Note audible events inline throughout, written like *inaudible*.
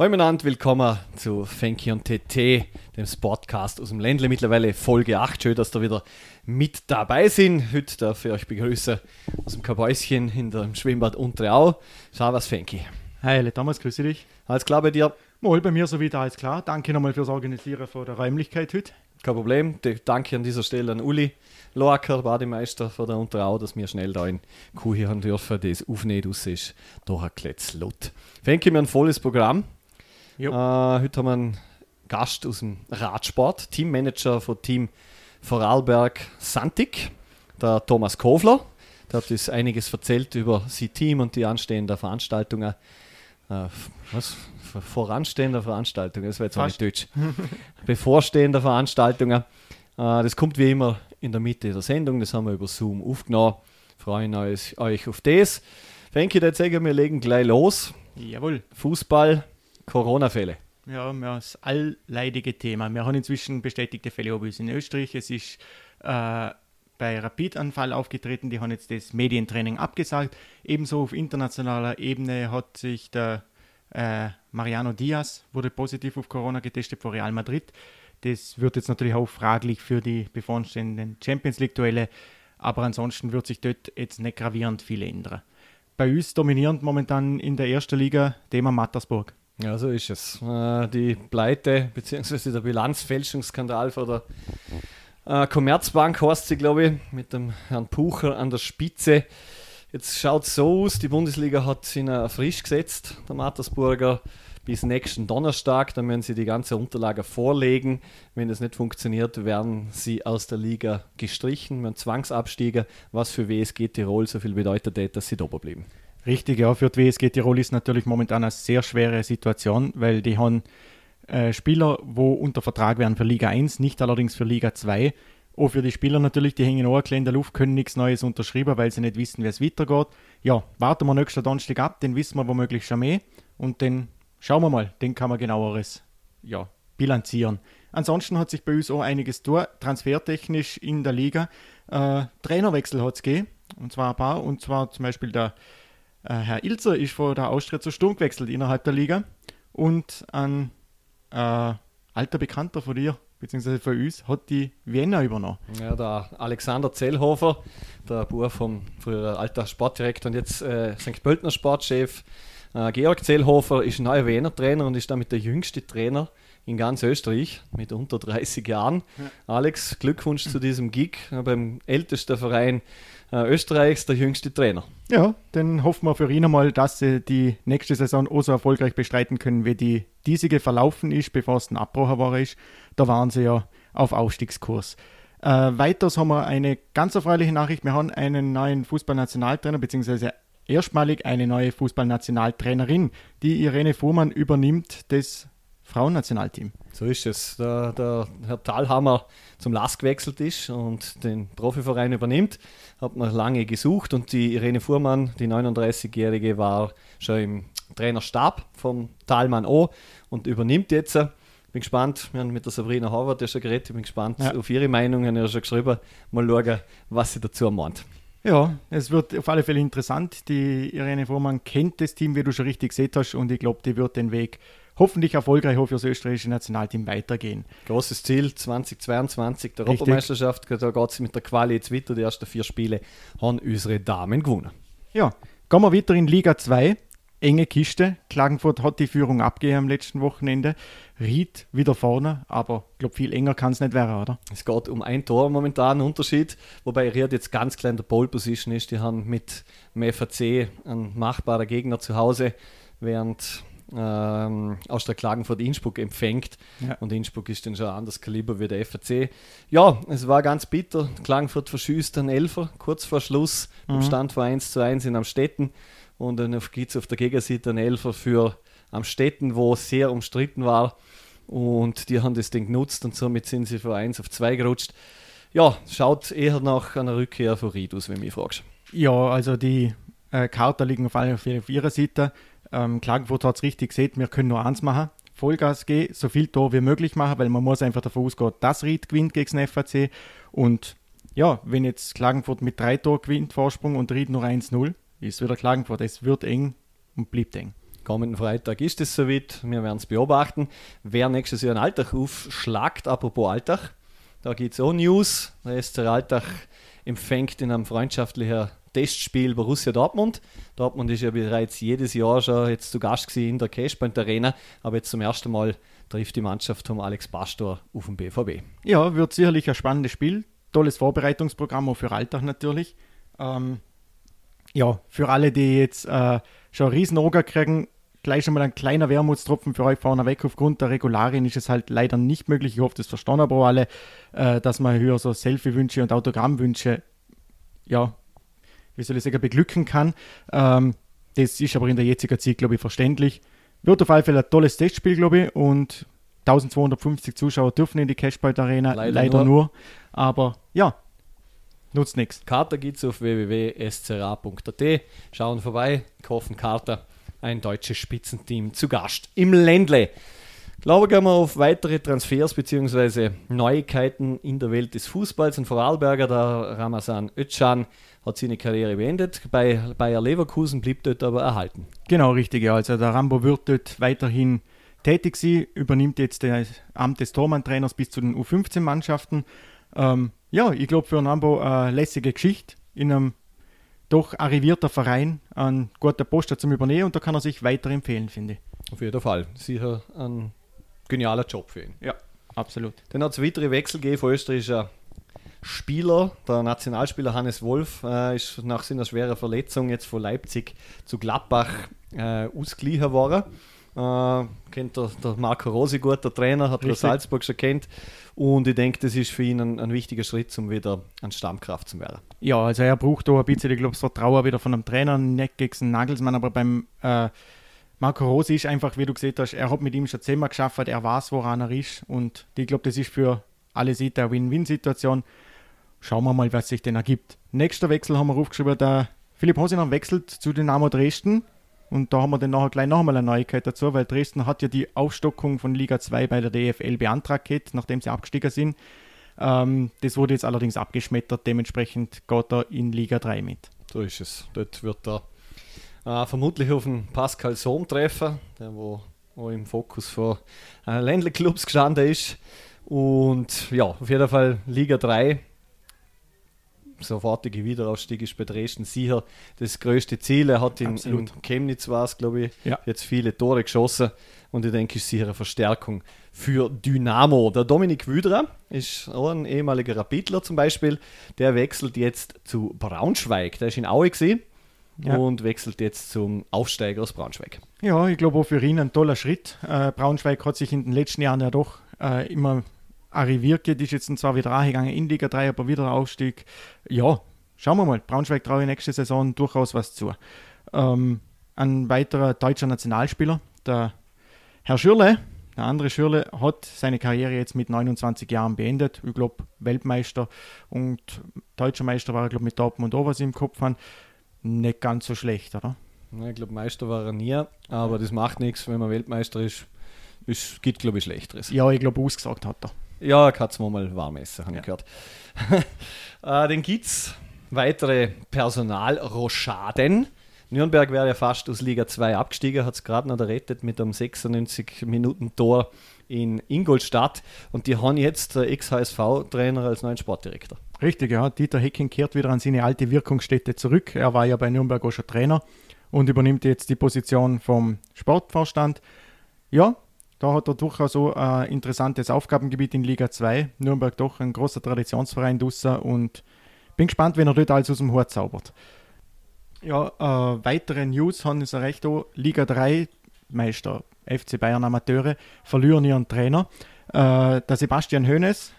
Hallo miteinander, willkommen zu Fenki und TT, dem Sportcast aus dem Ländle. Mittlerweile Folge 8. Schön, dass ihr wieder mit dabei sind. Heute darf ich euch begrüßen aus dem Kabäuschen in dem Schwimmbad Unterau. Schau was, Fenki. Hi, Thomas, grüße dich. Alles klar bei dir? Mal bei mir so wieder alles klar. Danke nochmal fürs Organisieren von der Räumlichkeit heute. Kein Problem. Danke an dieser Stelle an Uli Loacker, Bademeister von der Unterau, dass wir schnell da in Kuh hier haben dürfen. Das Aufnehmen aus ist doch ein Kletz laut. Fenki, wir haben ein volles Programm. Äh, heute haben wir einen Gast aus dem Radsport, Teammanager von Team Vorarlberg Santik, der Thomas Kofler. Der hat uns einiges erzählt über sein Team und die anstehenden Veranstaltungen. Äh, was? Voranstehender Veranstaltungen, das war jetzt auch nicht Deutsch. Bevorstehender Veranstaltungen. Äh, das kommt wie immer in der Mitte der Sendung, das haben wir über Zoom aufgenommen. Freuen euch, euch auf das. Fenki, jetzt sagen wir legen gleich los. Jawohl. Fußball, Corona-Fälle. Ja, wir haben das allleidige Thema. Wir haben inzwischen bestätigte Fälle in Österreich. Es ist äh, bei Rapid-Anfall aufgetreten. Die haben jetzt das Medientraining abgesagt. Ebenso auf internationaler Ebene hat sich der äh, Mariano Diaz wurde positiv auf Corona getestet vor Real Madrid. Das wird jetzt natürlich auch fraglich für die bevorstehenden Champions League-Duelle. Aber ansonsten wird sich dort jetzt nicht gravierend viel ändern. Bei uns dominierend momentan in der ersten Liga Thema Mattersburg. Ja, so ist es. Äh, die Pleite bzw. der Bilanzfälschungsskandal von der äh, Commerzbank heißt sie, glaube ich, mit dem Herrn Pucher an der Spitze. Jetzt schaut es so aus, die Bundesliga hat ihn äh, frisch gesetzt, der Mattersburger, bis nächsten Donnerstag. Dann werden sie die ganze Unterlage vorlegen. Wenn das nicht funktioniert, werden sie aus der Liga gestrichen, werden Zwangsabstieger, was für WSG Tirol so viel bedeutet dass sie da bleiben. Richtig, ja, für die WSG Tirol ist natürlich momentan eine sehr schwere Situation, weil die haben äh, Spieler, wo unter Vertrag werden für Liga 1, nicht allerdings für Liga 2. Auch für die Spieler natürlich, die hängen auch in der Luft, können nichts Neues unterschreiben, weil sie nicht wissen, wie es weitergeht. Ja, warten wir nächsten Donnerstag ab, den wissen wir womöglich schon mehr und dann schauen wir mal, den kann man genaueres ja, bilanzieren. Ansonsten hat sich bei uns auch einiges durch, transfertechnisch in der Liga. Äh, Trainerwechsel hat es gegeben, und zwar ein paar, und zwar zum Beispiel der äh, Herr Ilzer ist von der Austria zu Sturm gewechselt innerhalb der Liga und ein äh, alter Bekannter von dir, beziehungsweise von uns, hat die Vienna übernommen. Ja, der Alexander Zellhofer, der Bub vom früheren alter Sportdirektor und jetzt äh, St. Pöltner Sportchef. Äh, Georg Zellhofer ist neuer Wiener Trainer und ist damit der jüngste Trainer in ganz Österreich mit unter 30 Jahren. Ja. Alex, Glückwunsch zu diesem Gig beim ältesten Verein äh, Österreichs, der jüngste Trainer. Ja, dann hoffen wir für ihn einmal, dass sie die nächste Saison auch so erfolgreich bestreiten können, wie die diesige verlaufen ist, bevor es ein Abbruch war. Ist. Da waren sie ja auf Aufstiegskurs. Äh, weiters haben wir eine ganz erfreuliche Nachricht. Wir haben einen neuen Fußballnationaltrainer, beziehungsweise erstmalig eine neue Fußballnationaltrainerin. Die Irene Fuhrmann übernimmt das Frauennationalteam. So ist es. Der, der Herr Thalhammer zum LAS gewechselt ist und den Profiverein übernimmt, hat man lange gesucht und die Irene Fuhrmann, die 39-Jährige, war schon im Trainerstab vom Talmann O und übernimmt jetzt. Bin gespannt, wir haben mit der Sabrina Howard ja schon geredet, ich bin gespannt ja. auf ihre Meinung, er hat schon geschrieben, mal schauen, was sie dazu meint. Ja, es wird auf alle Fälle interessant. Die Irene Fuhrmann kennt das Team, wie du schon richtig gesehen hast, und ich glaube, die wird den Weg hoffentlich erfolgreich auch für das österreichische Nationalteam weitergehen. Großes Ziel 2022 der Europameisterschaft, da geht es mit der Quali jetzt weiter. Die ersten vier Spiele haben unsere Damen gewonnen. Ja, gehen wir weiter in Liga 2. Enge Kiste. Klagenfurt hat die Führung abgegeben am letzten Wochenende. Ried wieder vorne, aber ich glaube, viel enger kann es nicht werden, oder? Es geht um ein Tor momentan, Unterschied. Wobei Ried jetzt ganz klein in der Pole Position ist. Die haben mit dem FAC einen machbaren Gegner zu Hause, während ähm, aus der Klagenfurt Innsbruck empfängt. Ja. Und Innsbruck ist dann schon ein anderes Kaliber wie der FAC. Ja, es war ganz bitter. Klagenfurt verschießt einen Elfer kurz vor Schluss. Mhm. Stand von 1 zu 1 in Amstetten. Und dann gibt es auf der Gegenseite einen Elfer für Amstetten, wo sehr umstritten war. Und die haben das Ding genutzt und somit sind sie von 1 auf 2 gerutscht. Ja, schaut eher nach einer Rückkehr von Ridus, wenn du mich fragst. Ja, also die äh, Karten liegen auf, auf ihrer Seite. Ähm, Klagenfurt hat es richtig gesehen, wir können nur eins machen. Vollgas gehen, so viel Tor wie möglich machen, weil man muss einfach davon ausgehen, dass Ried gewinnt gegen den FAC. Und ja, wenn jetzt Klagenfurt mit drei Tor gewinnt, Vorsprung und Ried nur 1-0, ist wieder Klagenfurt. Es wird eng und bleibt eng. Kommenden Freitag ist es soweit. Wir werden es beobachten. Wer nächstes Jahr in Alltag aufschlagt, apropos Alltag, da gibt es auch News. Der SC Alltag empfängt in einem freundschaftlichen Testspiel Borussia Dortmund. Dortmund ist ja bereits jedes Jahr schon jetzt zu Gast in der Cashpoint Arena, aber jetzt zum ersten Mal trifft die Mannschaft von Alex Pastor auf den BVB. Ja, wird sicherlich ein spannendes Spiel. Tolles Vorbereitungsprogramm auch für Alltag natürlich. Ähm, ja, für alle, die jetzt äh, schon einen riesen Oger kriegen, gleich schon mal ein kleiner Wermutstropfen für euch vorne weg. Aufgrund der Regularien ist es halt leider nicht möglich. Ich hoffe, das verstehen aber alle, äh, dass man höher so Selfie-Wünsche und Autogrammwünsche, ja, wie soll ich sagen, beglücken kann. Ähm, das ist aber in der jetzigen Zeit, glaube ich, verständlich. Wird auf alle Fälle ein tolles Testspiel, glaube ich, und 1250 Zuschauer dürfen in die Cashpoint Arena, leider, leider nur. nur. Aber ja, nutzt nichts. Karte gibt es auf www.scra.at. Schauen vorbei, kaufen Karte. Ein deutsches Spitzenteam zu Gast im Ländle. Glaube gehen wir auf weitere Transfers bzw. Neuigkeiten in der Welt des Fußballs. Ein Vorarlberger, der Ramazan Özcan, hat seine Karriere beendet. Bei Bayer Leverkusen blieb dort aber erhalten. Genau, richtig. Also der Rambo wird dort weiterhin tätig sein, übernimmt jetzt das Amt des Tormann-Trainers bis zu den U15-Mannschaften. Ähm, ja, ich glaube für einen Rambo eine lässige Geschichte in einem doch arrivierter Verein einen guten Poster zum Übernehmen und da kann er sich weiterempfehlen, finde ich. Auf jeden Fall. Sicher ein genialer Job für ihn. Ja, absolut. Dann hat es weitere Wechsel gegeben von österreichischer Spieler. Der Nationalspieler Hannes Wolf äh, ist nach seiner schweren Verletzung jetzt von Leipzig zu Gladbach äh, ausgeliehen worden. Äh, kennt der, der, Marco Rosi gut, der Trainer, hat der Salzburg schon kennt. Und ich denke, das ist für ihn ein, ein, wichtiger Schritt, um wieder an Stammkraft zu werden. Ja, also er braucht da ein bisschen, ich glaube, das Vertrauen wieder von einem Trainer, nicht gegen Nagelsmann, aber beim äh, Marco Rosi ist einfach, wie du gesehen hast, er hat mit ihm schon zehnmal geschafft, er weiß, woran er ist. Und ich glaube, das ist für alle Seiten eine Win-Win-Situation. Schauen wir mal, was sich denn ergibt. Nächster Wechsel haben wir aufgeschrieben, der Philipp Hosiner wechselt zu Dynamo Dresden. Und da haben wir dann nachher gleich noch einmal eine Neuigkeit dazu, weil Dresden hat ja die Aufstockung von Liga 2 bei der DFL beantragt, nachdem sie abgestiegen sind. Ähm, das wurde jetzt allerdings abgeschmettert, dementsprechend geht er in Liga 3 mit. So ist es. Dort wird er äh, vermutlich auf den Pascal Sohm treffen, der wo, wo im Fokus von äh, Ländle-Clubs gestanden ist. Und ja, auf jeden Fall Liga 3 sofortige Wiederausstieg ist bei Dresden sicher das größte Ziel. Er hat in, in Chemnitz war es, glaube ich, ja. jetzt viele Tore geschossen und ich denke, ist sicher eine Verstärkung für Dynamo. Der Dominik Wüderer ist auch ein ehemaliger Rapidler zum Beispiel, der wechselt jetzt zu Braunschweig. Der ist in Aue gesehen. Ja. und wechselt jetzt zum Aufsteiger aus Braunschweig. Ja, ich glaube auch für ihn ein toller Schritt. Äh, Braunschweig hat sich in den letzten Jahren ja doch äh, immer arriviert geht, ist jetzt zwar wieder angegangen in Liga 3, aber wieder Aufstieg. Ja, schauen wir mal. Braunschweig traue ich nächste Saison durchaus was zu. Ähm, ein weiterer deutscher Nationalspieler, der Herr Schürle, der andere Schürle, hat seine Karriere jetzt mit 29 Jahren beendet. Ich glaube, Weltmeister und deutscher Meister war er, glaube ich, mit Dortmund und was im Kopf haben. Nicht ganz so schlecht, oder? Ich glaube, Meister war er nie, aber das macht nichts, wenn man Weltmeister ist. Es gibt, glaube ich, Schlechteres. Ja, ich glaube, ausgesagt hat er. Ja, kann es mal warm essen, habe ja. ich gehört. *laughs* äh, dann gibt es weitere Personalroschaden. Nürnberg wäre ja fast aus Liga 2 abgestiegen, hat es gerade noch errettet mit einem 96-Minuten-Tor in Ingolstadt und die haben jetzt der Ex-HSV-Trainer als neuen Sportdirektor. Richtig, ja. Dieter Hecking kehrt wieder an seine alte Wirkungsstätte zurück. Er war ja bei Nürnberg auch schon Trainer und übernimmt jetzt die Position vom Sportvorstand. Ja, da hat er durchaus so ein interessantes Aufgabengebiet in Liga 2. Nürnberg doch ein großer Traditionsverein draussen und bin gespannt, wenn er dort alles aus dem Hort zaubert. Ja, äh, weitere News haben es recht auch. Liga 3 Meister FC Bayern Amateure verlieren ihren Trainer. Äh, der Sebastian Hoeneß,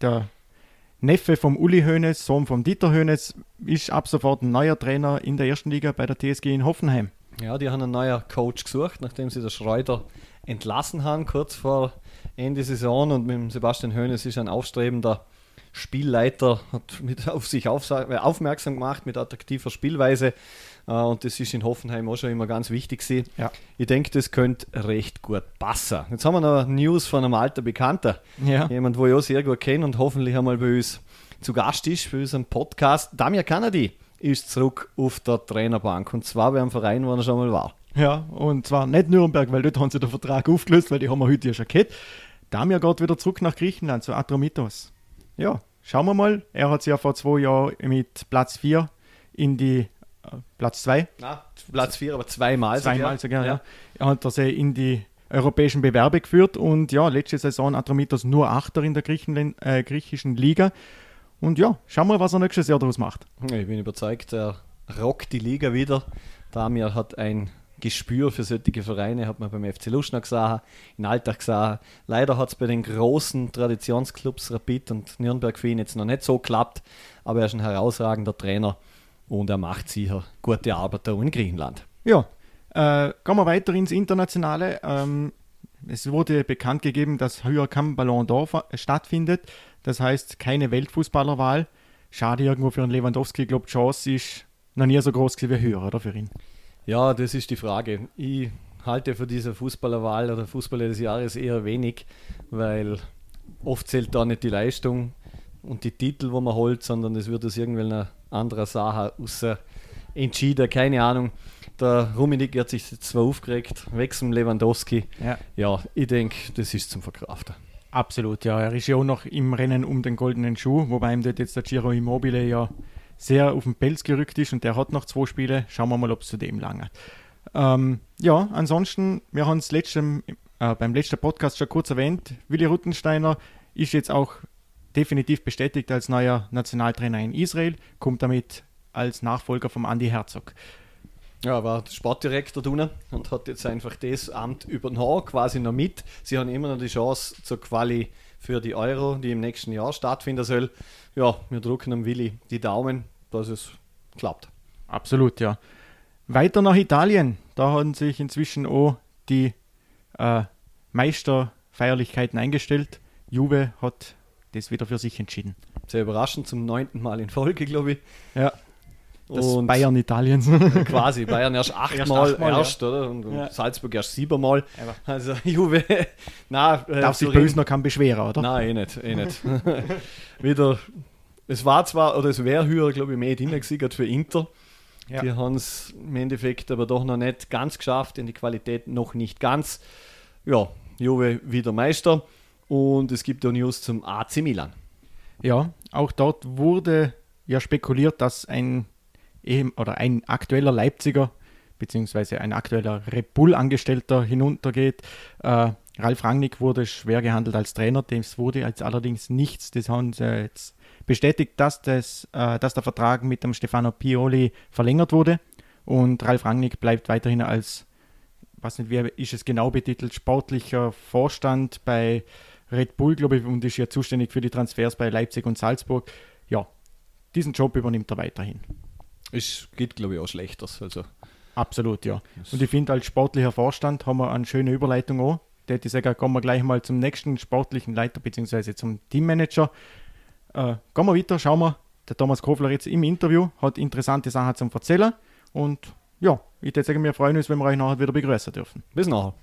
der Neffe vom Uli Hoeneß, Sohn vom Dieter Hoeneß, ist ab sofort ein neuer Trainer in der ersten Liga bei der TSG in Hoffenheim. Ja, die haben einen neuen Coach gesucht, nachdem sie der Schreuder entlassen haben, kurz vor Ende Saison. Und mit Sebastian Hoeneß ist ein aufstrebender Spielleiter, hat mit *laughs* auf sich äh, aufmerksam gemacht mit attraktiver Spielweise. Äh, und das ist in Hoffenheim auch schon immer ganz wichtig. Ja. Ich denke, das könnte recht gut passen. Jetzt haben wir noch News von einem alten Bekannter. Ja. Jemand, wo ich auch sehr gut kenne und hoffentlich einmal bei uns zu Gast ist, für unseren Podcast. Damir Kanadi ist zurück auf der Trainerbank und zwar bei einem Verein, wo er schon mal war. Ja, und zwar nicht Nürnberg, weil dort haben sie den Vertrag aufgelöst, weil die haben wir heute ja schon gehabt. Damir geht wieder zurück nach Griechenland, zu Atromitos. Ja, schauen wir mal. Er hat sich ja vor zwei Jahren mit Platz 4 in die äh, Platz 2. Platz 4, aber zweimal. Zweimal sogar, ja. ja. Er hat sie in die europäischen Bewerbe geführt und ja, letzte Saison Atromitos nur Achter in der äh, griechischen Liga. Und ja, schauen wir, was er nächstes Jahr daraus macht. Ich bin überzeugt, er rockt die Liga wieder. Damir hat ein Gespür für solche Vereine, hat man beim FC Luschner gesehen, in Alltag gesehen. Leider hat es bei den großen Traditionsclubs Rapid und Nürnberg für ihn jetzt noch nicht so geklappt, aber er ist ein herausragender Trainer und er macht sicher gute Arbeit da in Griechenland. Ja, äh, gehen wir weiter ins Internationale. Ähm, es wurde bekannt gegeben, dass heuer kein Ballon d'Or stattfindet. Das heißt, keine Weltfußballerwahl. Schade irgendwo für einen Lewandowski. Ich glaube, die Chance ist noch nie so groß wie höher, oder für ihn? Ja, das ist die Frage. Ich halte für diese Fußballerwahl oder Fußballer des Jahres eher wenig, weil oft zählt da nicht die Leistung und die Titel, wo man holt, sondern es wird aus irgendeiner anderen Sache außer entschieden. Keine Ahnung. Der Rummenigge hat sich zwar aufgeregt, weg zum Lewandowski. Ja, ja ich denke, das ist zum Verkraften. Absolut, ja. Er ist ja auch noch im Rennen um den goldenen Schuh, wobei ihm dort jetzt der Giro Immobile ja sehr auf den Pelz gerückt ist und der hat noch zwei Spiele. Schauen wir mal, ob es zu dem lange. Ähm, ja, ansonsten, wir haben es äh, beim letzten Podcast schon kurz erwähnt, Willi Ruttensteiner ist jetzt auch definitiv bestätigt als neuer Nationaltrainer in Israel, kommt damit als Nachfolger vom Andy Herzog. Ja, war Sportdirektor tun und hat jetzt einfach das Amt übernommen, quasi noch mit. Sie haben immer noch die Chance zur Quali für die Euro, die im nächsten Jahr stattfinden soll. Ja, wir drücken am Willi die Daumen, dass es klappt. Absolut, ja. Weiter nach Italien. Da haben sich inzwischen auch die äh, Meisterfeierlichkeiten eingestellt. Juve hat das wieder für sich entschieden. Sehr überraschend, zum neunten Mal in Folge, glaube ich. Ja. Das und Bayern Italiens. *laughs* quasi, Bayern erst achtmal erst, erst ja. oder? Und, ja. Salzburg erst siebenmal. Also *laughs* Juve, na, äh, Darf sich noch kein beschweren, oder? Nein, eh nicht, eh nicht. *laughs* Wieder, es war zwar, oder es wäre höher, glaube ich, mehr drin gewesen, für Inter. Ja. Die haben es im Endeffekt aber doch noch nicht ganz geschafft, in die Qualität noch nicht ganz. Ja, Juve wieder Meister. Und es gibt auch News zum AC Milan. Ja, auch dort wurde ja spekuliert, dass ein oder ein aktueller Leipziger beziehungsweise ein aktueller Red Bull-Angestellter hinuntergeht. Äh, Ralf Rangnick wurde schwer gehandelt als Trainer, dem wurde jetzt allerdings nichts. Das haben sie jetzt bestätigt, dass, das, äh, dass der Vertrag mit dem Stefano Pioli verlängert wurde und Ralf Rangnick bleibt weiterhin als, was nicht, wie ist es genau betitelt, sportlicher Vorstand bei Red Bull, glaube ich, und ist ja zuständig für die Transfers bei Leipzig und Salzburg. Ja, diesen Job übernimmt er weiterhin. Es geht, glaube ich, auch schlechter. Also. Absolut, ja. Und ich finde, als sportlicher Vorstand haben wir eine schöne Überleitung auch. Der ich sagen, kommen wir gleich mal zum nächsten sportlichen Leiter bzw. zum Teammanager. Äh, gehen wir weiter, schauen wir. Der Thomas Kofler jetzt im Interview hat interessante Sachen zum Erzählen. Und ja, ich würde sagen, wir freuen uns, wenn wir euch nachher wieder begrüßen dürfen. Bis nachher.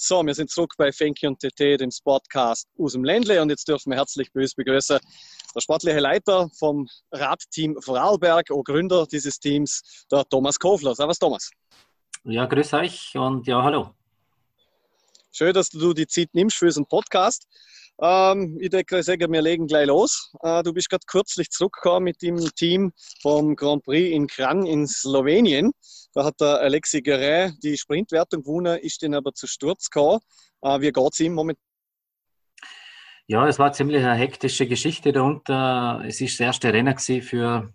So, wir sind zurück bei Fenki und TT, dem Sportcast aus dem Ländle und jetzt dürfen wir herzlich böse begrüßen der sportliche Leiter vom Radteam Vorarlberg, auch Gründer dieses Teams, der Thomas Kofler. Servus Thomas. Ja, grüß euch und ja, hallo. Schön, dass du die Zeit nimmst für diesen Podcast. Ähm, ich denke, sagen, wir legen gleich los. Äh, du bist gerade kürzlich zurückgekommen mit dem Team vom Grand Prix in Kran in Slowenien. Da hat der Alexi Guerre die Sprintwertung gewonnen, ist dann aber zu Sturz gekommen. Äh, wie geht es ihm momentan? Ja, es war ziemlich eine hektische Geschichte darunter. Es ist das erste Rennen für,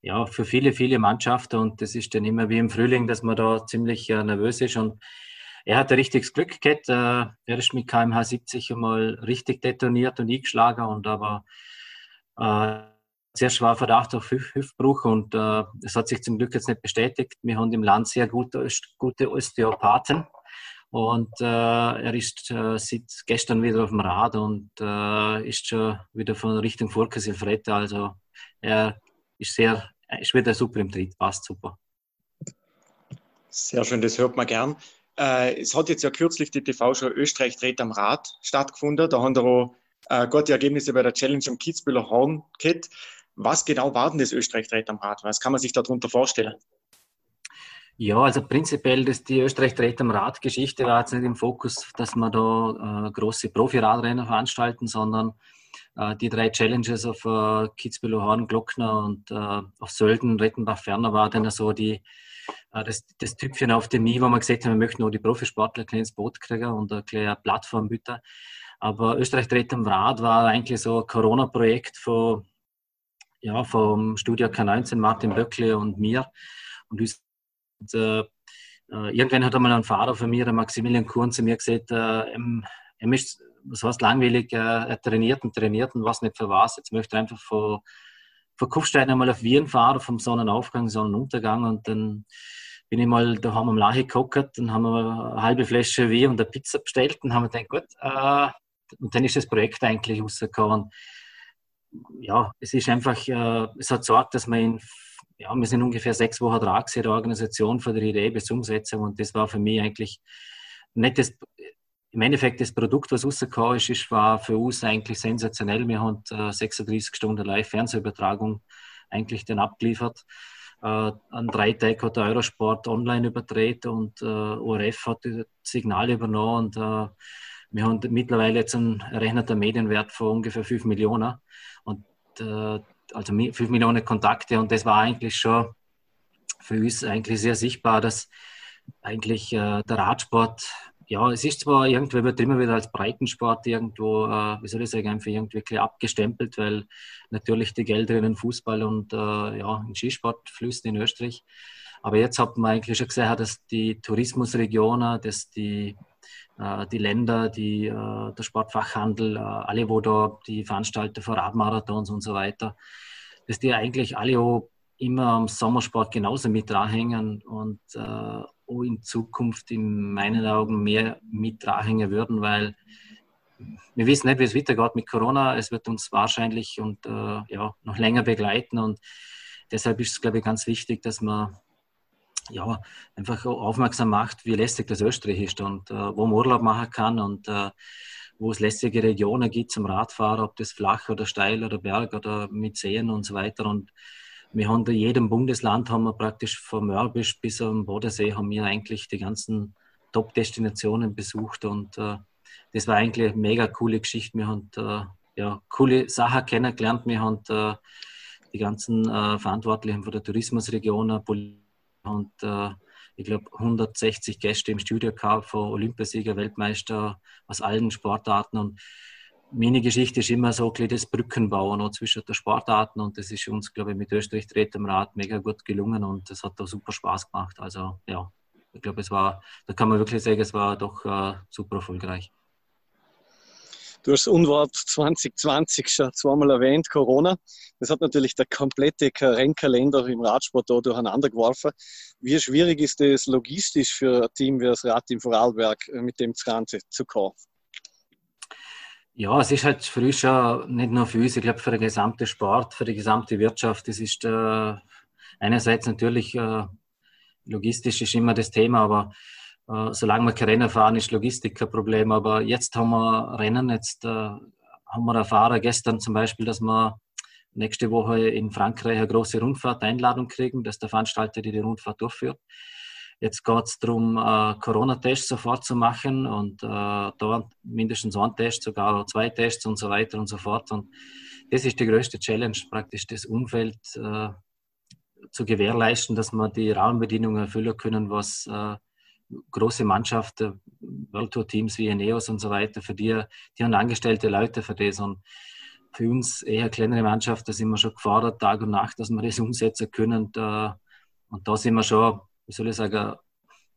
ja, für viele, viele Mannschaften und es ist dann immer wie im Frühling, dass man da ziemlich äh, nervös ist und er hatte richtiges Glück gehabt. Äh, er ist mit kmh 70 einmal richtig detoniert und eingeschlagen und aber äh, sehr schwer Verdacht auf Hüf Hüftbruch und äh, es hat sich zum Glück jetzt nicht bestätigt. Wir haben im Land sehr gute, gute Osteopathen und äh, er ist äh, seit gestern wieder auf dem Rad und äh, ist schon wieder von Richtung Vorkesilfrette. Also er ist sehr, ist wieder super im Tritt, passt super. Sehr schön, das hört man gern. Äh, es hat jetzt ja kürzlich die TV-Show Österreich dreht am Rad stattgefunden. Da haben wir auch äh, gute Ergebnisse bei der Challenge am Kitzbühler Horn gehabt. Was genau war denn das Österreich-Dreht am Rad? Was kann man sich darunter vorstellen? Ja, also prinzipiell das, die Österreich-Dreht am Rad-Geschichte war jetzt nicht im Fokus, dass wir da äh, große Profi-Radrennen veranstalten, sondern äh, die drei Challenges auf äh, Kitzbühel, Horn, Glockner und äh, auf Sölden, Rettenbach, Ferner war dann so die, äh, das, das Tüpfchen auf dem I, wo wir gesagt haben, wir möchten auch die Profisportler ein kleines Boot kriegen und eine kleine Plattform bieten. Aber Österreich dreht am Rad war eigentlich so ein Corona-Projekt von, ja, vom Studio K19, Martin Böckle und mir. Und, und äh, äh, irgendwann hat einmal ein Fahrer von mir, Maximilian Kuhn, zu mir gesagt, äh, er ist, was heißt langweilig, äh, er trainiert und trainiert und was nicht für was. Jetzt möchte er einfach von, von Kufstein einmal auf Wien fahren, vom Sonnenaufgang, Sonnenuntergang und dann bin ich mal daheim am Lache gekocht und haben wir eine halbe Flasche Wein und eine Pizza bestellt und haben wir gedacht, gut, äh, und dann ist das Projekt eigentlich rausgekommen. Ja, es ist einfach, äh, es hat gesagt, dass wir in, ja, wir sind ungefähr sechs Wochen dran in der Organisation von der Idee bis Umsetzung und das war für mich eigentlich nicht das, im Endeffekt das Produkt, was rausgekommen ist, war für uns eigentlich sensationell. Wir haben äh, 36 Stunden Live-Fernsehübertragung eigentlich dann abgeliefert. Äh, an drei Tagen hat der Eurosport online überdreht und äh, ORF hat das Signal übernommen und äh, wir haben mittlerweile jetzt einen errechneten Medienwert von ungefähr 5 Millionen. Und, äh, also 5 Millionen Kontakte. Und das war eigentlich schon für uns eigentlich sehr sichtbar, dass eigentlich äh, der Radsport, ja, es ist zwar irgendwie, wird immer wieder als Breitensport irgendwo, äh, wie soll ich sagen, einfach irgendwie abgestempelt, weil natürlich die Gelder in den Fußball und äh, ja, in Skisport fließen in Österreich. Aber jetzt hat man eigentlich schon gesehen, dass die Tourismusregionen, dass die äh, die Länder, die, äh, der Sportfachhandel, äh, alle, wo da die Veranstalter von Radmarathons und so weiter, dass die eigentlich alle auch immer am Sommersport genauso mit dranhängen und äh, in Zukunft in meinen Augen mehr mit dranhängen würden, weil wir wissen nicht, wie es weitergeht mit Corona. Es wird uns wahrscheinlich und äh, ja, noch länger begleiten und deshalb ist es, glaube ich, ganz wichtig, dass man ja, einfach aufmerksam macht, wie lästig das Österreich ist und äh, wo man Urlaub machen kann und äh, wo es lästige Regionen gibt zum Radfahren, ob das flach oder steil oder Berg oder mit Seen und so weiter. Und wir haben in jedem Bundesland haben wir praktisch vom Mörbisch bis zum Bodensee haben wir eigentlich die ganzen Top-Destinationen besucht und äh, das war eigentlich eine mega coole Geschichte. Wir haben äh, ja, coole Sachen kennengelernt. Wir haben äh, die ganzen äh, Verantwortlichen von der Tourismusregion, und äh, ich glaube 160 Gäste im Studio gehabt von Olympiasieger, Weltmeister aus allen Sportarten und meine Geschichte ist immer so ein das Brückenbauen zwischen den Sportarten und das ist uns, glaube ich, mit Österreich Dreht Rad mega gut gelungen und das hat auch super Spaß gemacht. Also ja, ich glaube, es war, da kann man wirklich sagen, es war doch äh, super erfolgreich. Du hast Unwort 2020 schon zweimal erwähnt, Corona. Das hat natürlich der komplette Rennkalender im Radsport da durcheinander geworfen. Wie schwierig ist es logistisch für ein Team wie das Radteam Vorarlberg äh, mit dem Ganze zu kommen? Ja, es ist halt für uns schon nicht nur für uns, ich glaube für den gesamten Sport, für die gesamte Wirtschaft. Es ist äh, einerseits natürlich äh, logistisch ist immer das Thema, aber äh, solange wir keine Rennen fahren, ist Logistik kein Problem. Aber jetzt haben wir Rennen, jetzt äh, haben wir erfahren, gestern zum Beispiel, dass wir nächste Woche in Frankreich eine große Rundfahrt-Einladung kriegen, dass der Veranstalter die, die Rundfahrt durchführt. Jetzt geht es darum, äh, Corona-Tests sofort zu machen und äh, da mindestens ein Test, sogar zwei Tests und so weiter und so fort. Und das ist die größte Challenge, praktisch das Umfeld äh, zu gewährleisten, dass wir die Rahmenbedingungen erfüllen können, was äh, große Mannschaften, World Tour Teams wie Eneos und so weiter, für die, die haben angestellte Leute für das. Und für uns eher kleinere Mannschaften sind wir schon gefordert, Tag und Nacht, dass wir das umsetzen können. Und, äh, und da sind wir schon, wie soll ich sagen,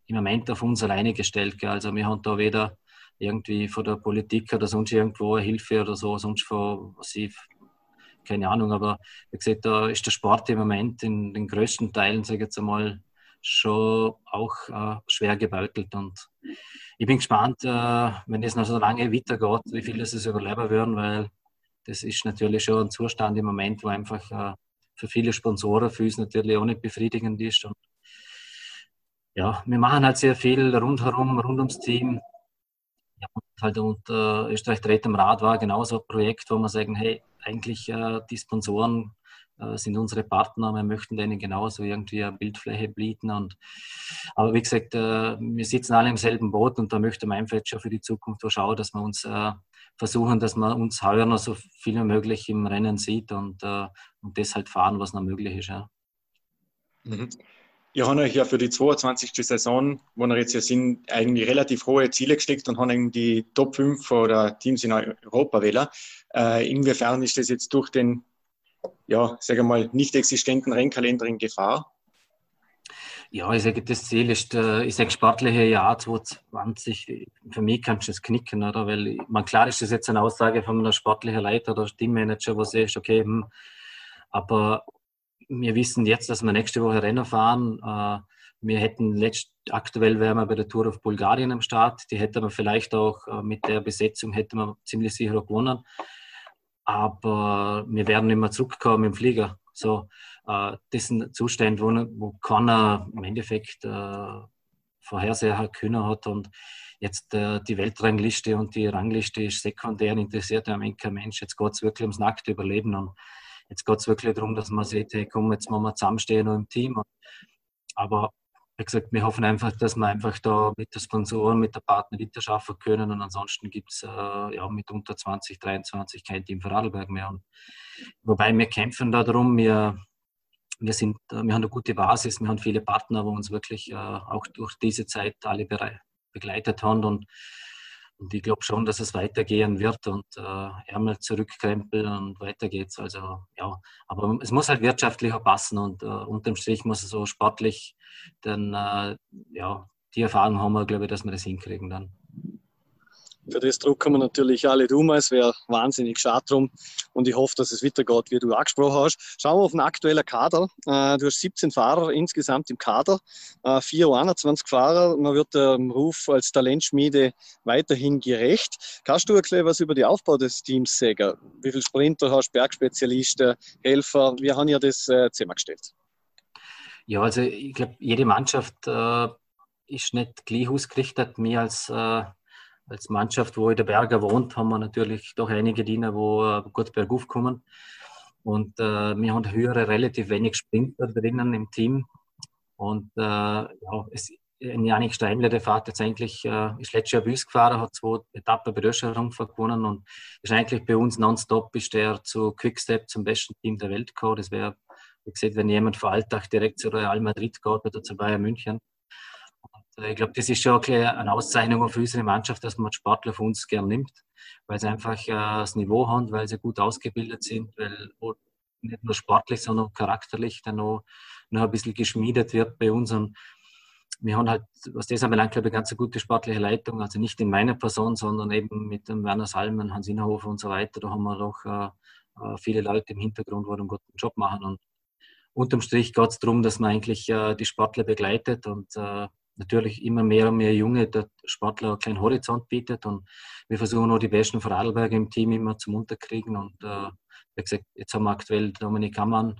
im Moment auf uns alleine gestellt. Also wir haben da weder irgendwie von der Politik oder sonst irgendwo Hilfe oder so, sonst von, was ich, keine Ahnung, aber wie gesagt, da ist der Sport im Moment in den größten Teilen, sage ich jetzt einmal, schon auch äh, schwer gebeutelt. Und ich bin gespannt, äh, wenn es noch so lange weitergeht, wie viele es überleben würden, weil das ist natürlich schon ein Zustand im Moment, wo einfach äh, für viele Sponsoren für uns natürlich auch nicht befriedigend ist. Und ja, wir machen halt sehr viel rundherum, rund ums Team. Ja, und halt und äh, Österreich Dreht am Rad war genauso ein Projekt, wo wir sagen, hey, eigentlich äh, die Sponsoren äh, sind unsere Partner, wir möchten denen genauso irgendwie eine Bildfläche bieten. Und, aber wie gesagt, äh, wir sitzen alle im selben Boot und da möchte einfach jetzt schon für die Zukunft schauen, dass wir uns äh, versuchen, dass man uns heuer noch so viel wie möglich im Rennen sieht und, und das halt fahren, was noch möglich ist. Ja. Mhm. Ihr habt euch ja für die 22. Saison, wo wir jetzt ja sind, eigentlich relativ hohe Ziele gesteckt und haben die Top 5 oder Teams in Europa wählen. Äh, inwiefern ist das jetzt durch den, ja, sage mal, nicht existenten Rennkalender in Gefahr? Ja, ich sage, das Ziel ist, äh, ich sage, sportliche Jahr 2020. Für mich kannst du das knicken, oder? Weil, man, klar ist das jetzt eine Aussage von einem sportlichen Leiter oder Teammanager, wo du okay, hm, aber wir wissen jetzt, dass wir nächste Woche Rennen fahren. Äh, wir hätten letzt, aktuell wären wir bei der Tour of Bulgarien am Start. Die hätten wir vielleicht auch äh, mit der Besetzung hätten wir ziemlich sicher auch gewonnen. Aber wir werden immer zurückkommen im Flieger. So, äh, das sind Zustände, wo, wo keiner im Endeffekt vorhersehen können hat. Und jetzt die Weltrangliste und die Rangliste ist sekundär, interessiert ja kein Mensch. Jetzt geht es wirklich ums nackte Überleben. Und Jetzt geht es wirklich darum, dass man sieht, hey, komm, jetzt müssen wir zusammenstehen und im Team. Aber wie gesagt, wir hoffen einfach, dass wir einfach da mit den Sponsoren, mit der Partner weiterschaffen können und ansonsten gibt es äh, ja, mit unter 2023 kein Team für Radlberg mehr. Und, wobei wir kämpfen darum, wir, wir, sind, wir haben eine gute Basis, wir haben viele Partner, wo uns wirklich äh, auch durch diese Zeit alle begleitet haben und und ich glaube schon, dass es weitergehen wird und äh, Ärmel zurückkrempeln und weiter geht's. Also ja, aber es muss halt wirtschaftlich auch passen und äh, unterm Strich muss es so sportlich dann, äh, ja, die Erfahrung haben wir, glaube ich, dass wir das hinkriegen dann. Für das drucken wir natürlich alle um. Es wäre wahnsinnig schade drum. Und ich hoffe, dass es weitergeht, wie du angesprochen hast. Schauen wir auf den aktuellen Kader. Äh, du hast 17 Fahrer insgesamt im Kader, äh, 4 21 Fahrer. Man wird dem Ruf als Talentschmiede weiterhin gerecht. Kannst du erklären, was über den Aufbau des Teams sagen? Wie viele Sprinter hast du, Bergspezialisten, Helfer? Wir haben ja das äh, zusammengestellt. Ja, also ich glaube, jede Mannschaft äh, ist nicht gleich ausgerichtet. Mehr als äh, als Mannschaft, wo in der Berger wohnt, haben wir natürlich doch einige Diener, wo äh, gut bergauf kommen. Und äh, wir haben höhere, relativ wenig Sprinter drinnen im Team. Und äh, ja, es, Janik Steimler, der fährt jetzt eigentlich, äh, ist letztes Jahr Büs gefahren, hat zwei Etappen bei Röscher gewonnen und ist eigentlich bei uns nonstop, ist der zu Quickstep zum besten Team der Welt gekommen. Das wäre, wie gesagt, wenn jemand vor Alltag direkt zu Real Madrid geht oder zu Bayern München. Ich glaube, das ist schon eine Auszeichnung für unsere Mannschaft, dass man Sportler von uns gern nimmt, weil sie einfach äh, das Niveau haben, weil sie gut ausgebildet sind, weil nicht nur sportlich, sondern charakterlich dann noch, noch ein bisschen geschmiedet wird bei uns. Und wir haben halt, was das anbelangt, glaube ich, eine ganz gute sportliche Leitung, also nicht in meiner Person, sondern eben mit dem Werner Salmen, Hans Inhofer und so weiter. Da haben wir doch äh, äh, viele Leute im Hintergrund, die einen guten Job machen. Und unterm Strich geht es darum, dass man eigentlich die Sportler begleitet und natürlich immer mehr und mehr Junge der Sportler einen kleinen Horizont bietet und wir versuchen auch die besten Vorarlberger im Team immer zum Unterkriegen und äh, wie gesagt, jetzt haben wir aktuell Dominik Kammann,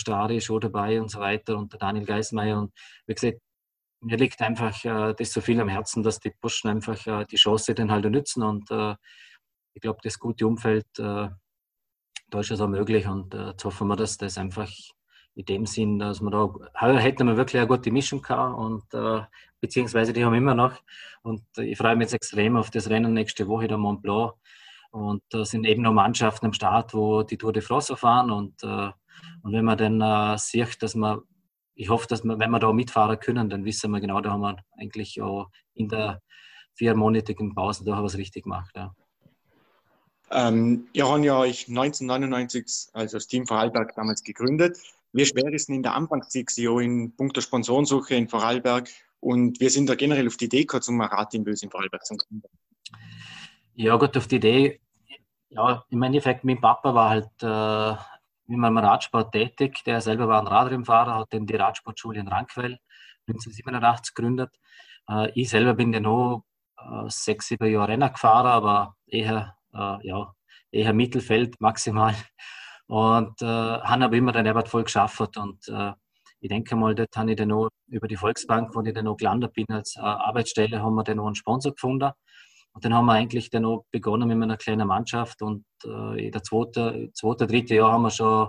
Stari schon dabei und so weiter und der Daniel Geismeier und wie gesagt, mir liegt einfach äh, das so viel am Herzen, dass die Burschen einfach äh, die Chance dann halt nützen und äh, ich glaube, das gute Umfeld, äh, da ist es auch möglich und äh, jetzt hoffen wir, dass das einfach in dem Sinn, dass man da, hätten wir wirklich eine gute Mischung gehabt und äh, beziehungsweise die haben wir immer noch. Und ich freue mich jetzt extrem auf das Rennen nächste Woche, der Mont Blanc. Und da sind eben noch Mannschaften am Start, wo die Tour de France fahren. Und, äh, und wenn man dann äh, sieht, dass man, ich hoffe, dass wir, wenn wir da mitfahren können, dann wissen wir genau, da haben wir eigentlich auch in der viermonatigen Pause da was richtig gemacht. Ja. Ähm, ihr habt ja euch 1999 also das Team Vorarlberg damals gegründet. Wie schwer ist denn in der Anfangszeit in puncto Sponsorensuche in Vorarlberg und wir sind da generell auf die Idee gekommen, zum Rad in Bös in Vorarlberg zu gründen? Ja, gut, auf die Idee. Ja, im Endeffekt, mein Papa war halt äh, in meinem Radsport tätig. Der selber war ein Radrennfahrer, hat dann die Radsportschule in Rankwell 1987 gegründet. Äh, ich selber bin ja noch äh, sechs, sieben Jahre Renner gefahren, aber eher, äh, ja, eher Mittelfeld maximal. Und äh, haben aber immer den Ebert voll geschafft. Und äh, ich denke mal, dort habe ich dann noch über die Volksbank, wo ich dann noch gelandet bin als äh, Arbeitsstelle, haben wir dann noch einen Sponsor gefunden. Und dann haben wir eigentlich dann noch begonnen mit einer kleinen Mannschaft und äh, in der zweiten, zweiten, dritten Jahr haben wir schon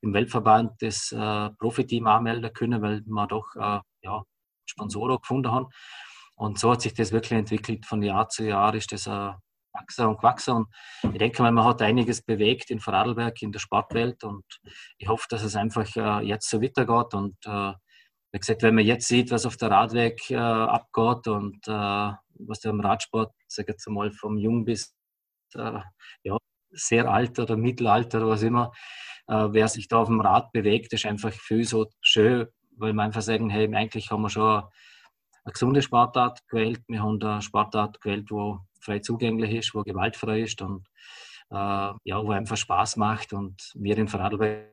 im Weltverband das äh, Profiteam anmelden können, weil wir doch äh, ja, Sponsoren gefunden haben. Und so hat sich das wirklich entwickelt. Von Jahr zu Jahr ist das äh, gewachsen und gewachsen. Und ich denke mal, man hat einiges bewegt in Vorarlberg, in der Sportwelt. Und ich hoffe, dass es einfach äh, jetzt so weitergeht. Und äh, wie gesagt, wenn man jetzt sieht, was auf der Radweg äh, abgeht und äh, was da im Radsport, sage jetzt mal, vom Jung bis äh, ja, sehr alt oder Mittelalter oder was immer, äh, wer sich da auf dem Rad bewegt, ist einfach viel so schön, weil man einfach sagen, hey, eigentlich haben wir schon eine gesunde Sportart gewählt. Wir haben eine Sportart gewählt, wo frei zugänglich ist, wo gewaltfrei ist und äh, ja, wo einfach Spaß macht. Und wir in Vorarlberg,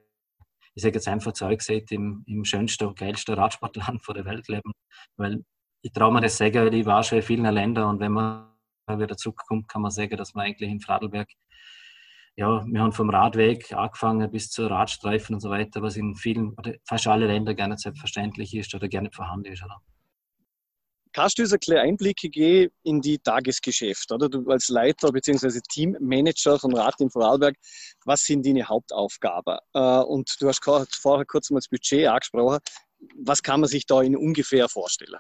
ich sage jetzt einfach zu euch gesagt, im, im schönsten und geilsten Radsportland *laughs* der Welt leben. Weil ich traue mir das sagen, weil ich war schon in vielen Ländern und wenn man wieder zurückkommt, kann man sagen, dass man eigentlich in Vorarlberg ja, wir haben vom Radweg angefangen bis zu Radstreifen und so weiter, was in vielen, fast alle Ländern gerne selbstverständlich ist oder gerne vorhanden ist. Oder? Kannst du uns ein kleine Einblicke geben in die Tagesgeschäft, oder? Du als Leiter bzw. Teammanager von Rad in Vorarlberg, was sind deine Hauptaufgaben? Äh, und du hast vorher kurz mal das Budget angesprochen. Was kann man sich da in ungefähr vorstellen?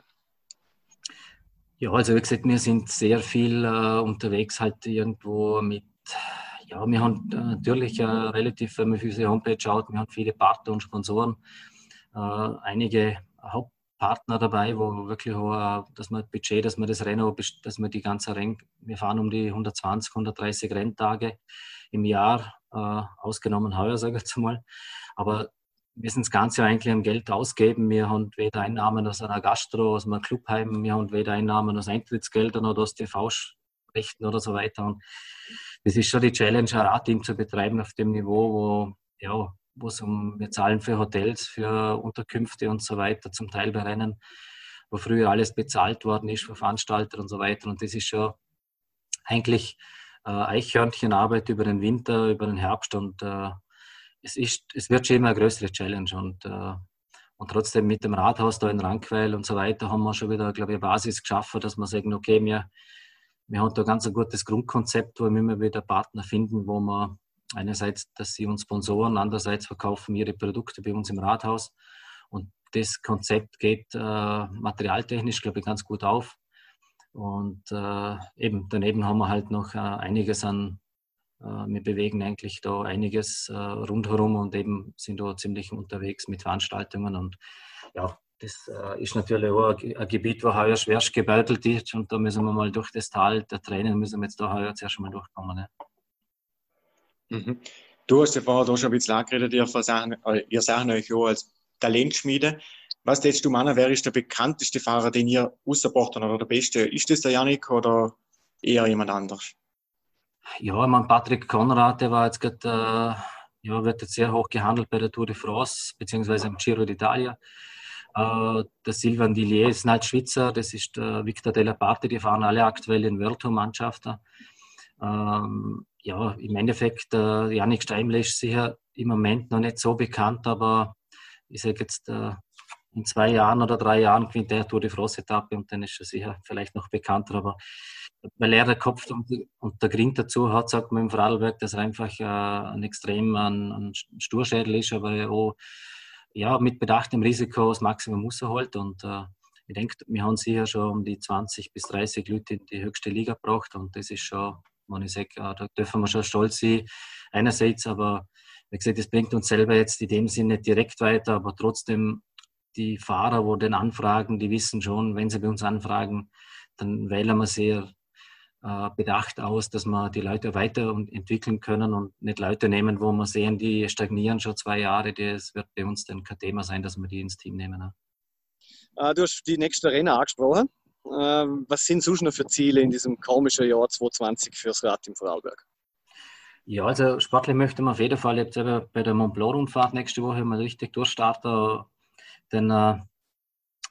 Ja, also wie gesagt, wir sind sehr viel äh, unterwegs halt irgendwo mit ja, wir haben äh, natürlich äh, relativ, wenn man unsere Homepage schaut, wir haben viele Partner und Sponsoren, äh, einige Hauptpartner dabei, wo wirklich, auch, dass man Budget, dass man das Rennen, dass man die ganze Rennen, wir fahren um die 120, 130 Renntage im Jahr, ausgenommen heuer, sage ich jetzt mal. Aber wir sind das Ganze eigentlich am Geld ausgeben. Wir haben weder Einnahmen aus einer Gastro, aus einem Clubheim, wir haben weder Einnahmen aus Eintrittsgeldern oder aus TV-Rechten oder so weiter. Und das ist schon die Challenge, ein Radteam zu betreiben auf dem Niveau, wo, ja, wo es um, wir zahlen für Hotels, für Unterkünfte und so weiter, zum Teil bei Rennen, wo früher alles bezahlt worden ist für Veranstalter und so weiter. Und das ist schon eigentlich äh, Eichhörnchenarbeit über den Winter, über den Herbst und äh, es, ist, es wird schon immer eine größere Challenge und, äh, und trotzdem mit dem Rathaus da in Rankweil und so weiter haben wir schon wieder, glaube ich, eine Basis geschaffen, dass wir sagen, okay, wir wir haben da ganz ein gutes Grundkonzept, wo wir immer wieder Partner finden, wo wir einerseits, dass sie uns sponsoren, andererseits verkaufen ihre Produkte bei uns im Rathaus. Und das Konzept geht äh, materialtechnisch, glaube ich, ganz gut auf. Und äh, eben daneben haben wir halt noch äh, einiges an, äh, wir bewegen eigentlich da einiges äh, rundherum und eben sind da ziemlich unterwegs mit Veranstaltungen. Und ja, das äh, ist natürlich auch ein, Gebiet, wo heuer schwerst gebeutelt ist und da müssen wir mal durch das Tal der Tränen, müssen wir jetzt da heuer zuerst mal durchkommen. Ne? Mhm. Du hast ja vorher da schon ein bisschen angeredet, ihr, versagen, äh, ihr euch auch als Talentschmiede. Was jetzt du meinen, wer ist der bekannteste Fahrer, den ihr ausgebracht habt oder der beste? Ist das der Janik oder eher jemand anders? Ja, mein Patrick Konrad, der war jetzt gerade, äh, ja, wird jetzt sehr hoch gehandelt bei der Tour de France, beziehungsweise am Giro d'Italia. Äh, der Silvan Dillier ist halt Schweizer, das ist der Victor Della Parte, die fahren alle aktuell in Tour Mannschaften. Ähm, ja, im Endeffekt, äh, Janik Steimle ist sicher im Moment noch nicht so bekannt, aber ich sage jetzt, äh, in zwei Jahren oder drei Jahren gewinnt er Tour de France-Etappe und dann ist er sicher vielleicht noch bekannter, aber weil er der Kopf und, und der Grind dazu hat, sagt man im Vorarlberg, dass er einfach äh, ein extrem ein, ein Sturschädel ist, aber auch ja, mit bedachtem Risiko das Maximum rausholt. Und äh, ich denke, wir haben sicher schon um die 20 bis 30 Leute in die höchste Liga gebracht. Und das ist schon, wenn ich sage, ja, da dürfen wir schon stolz sein. Einerseits, aber wie gesagt, das bringt uns selber jetzt in dem Sinne nicht direkt weiter, aber trotzdem die Fahrer, wo den anfragen, die wissen schon, wenn sie bei uns anfragen, dann wählen wir sehr äh, bedacht aus, dass wir die Leute weiterentwickeln können und nicht Leute nehmen, wo wir sehen, die stagnieren schon zwei Jahre. Das wird bei uns dann kein Thema sein, dass wir die ins Team nehmen. Ne? Äh, du hast die nächste Arena angesprochen. Ähm, was sind sonst noch für Ziele in diesem komischen Jahr 2020 fürs Rad im Vorarlberg? Ja, also sportlich möchte man auf jeden Fall jetzt bei der Mont Blanc-Rundfahrt nächste Woche mal richtig durchstarten. Denn äh,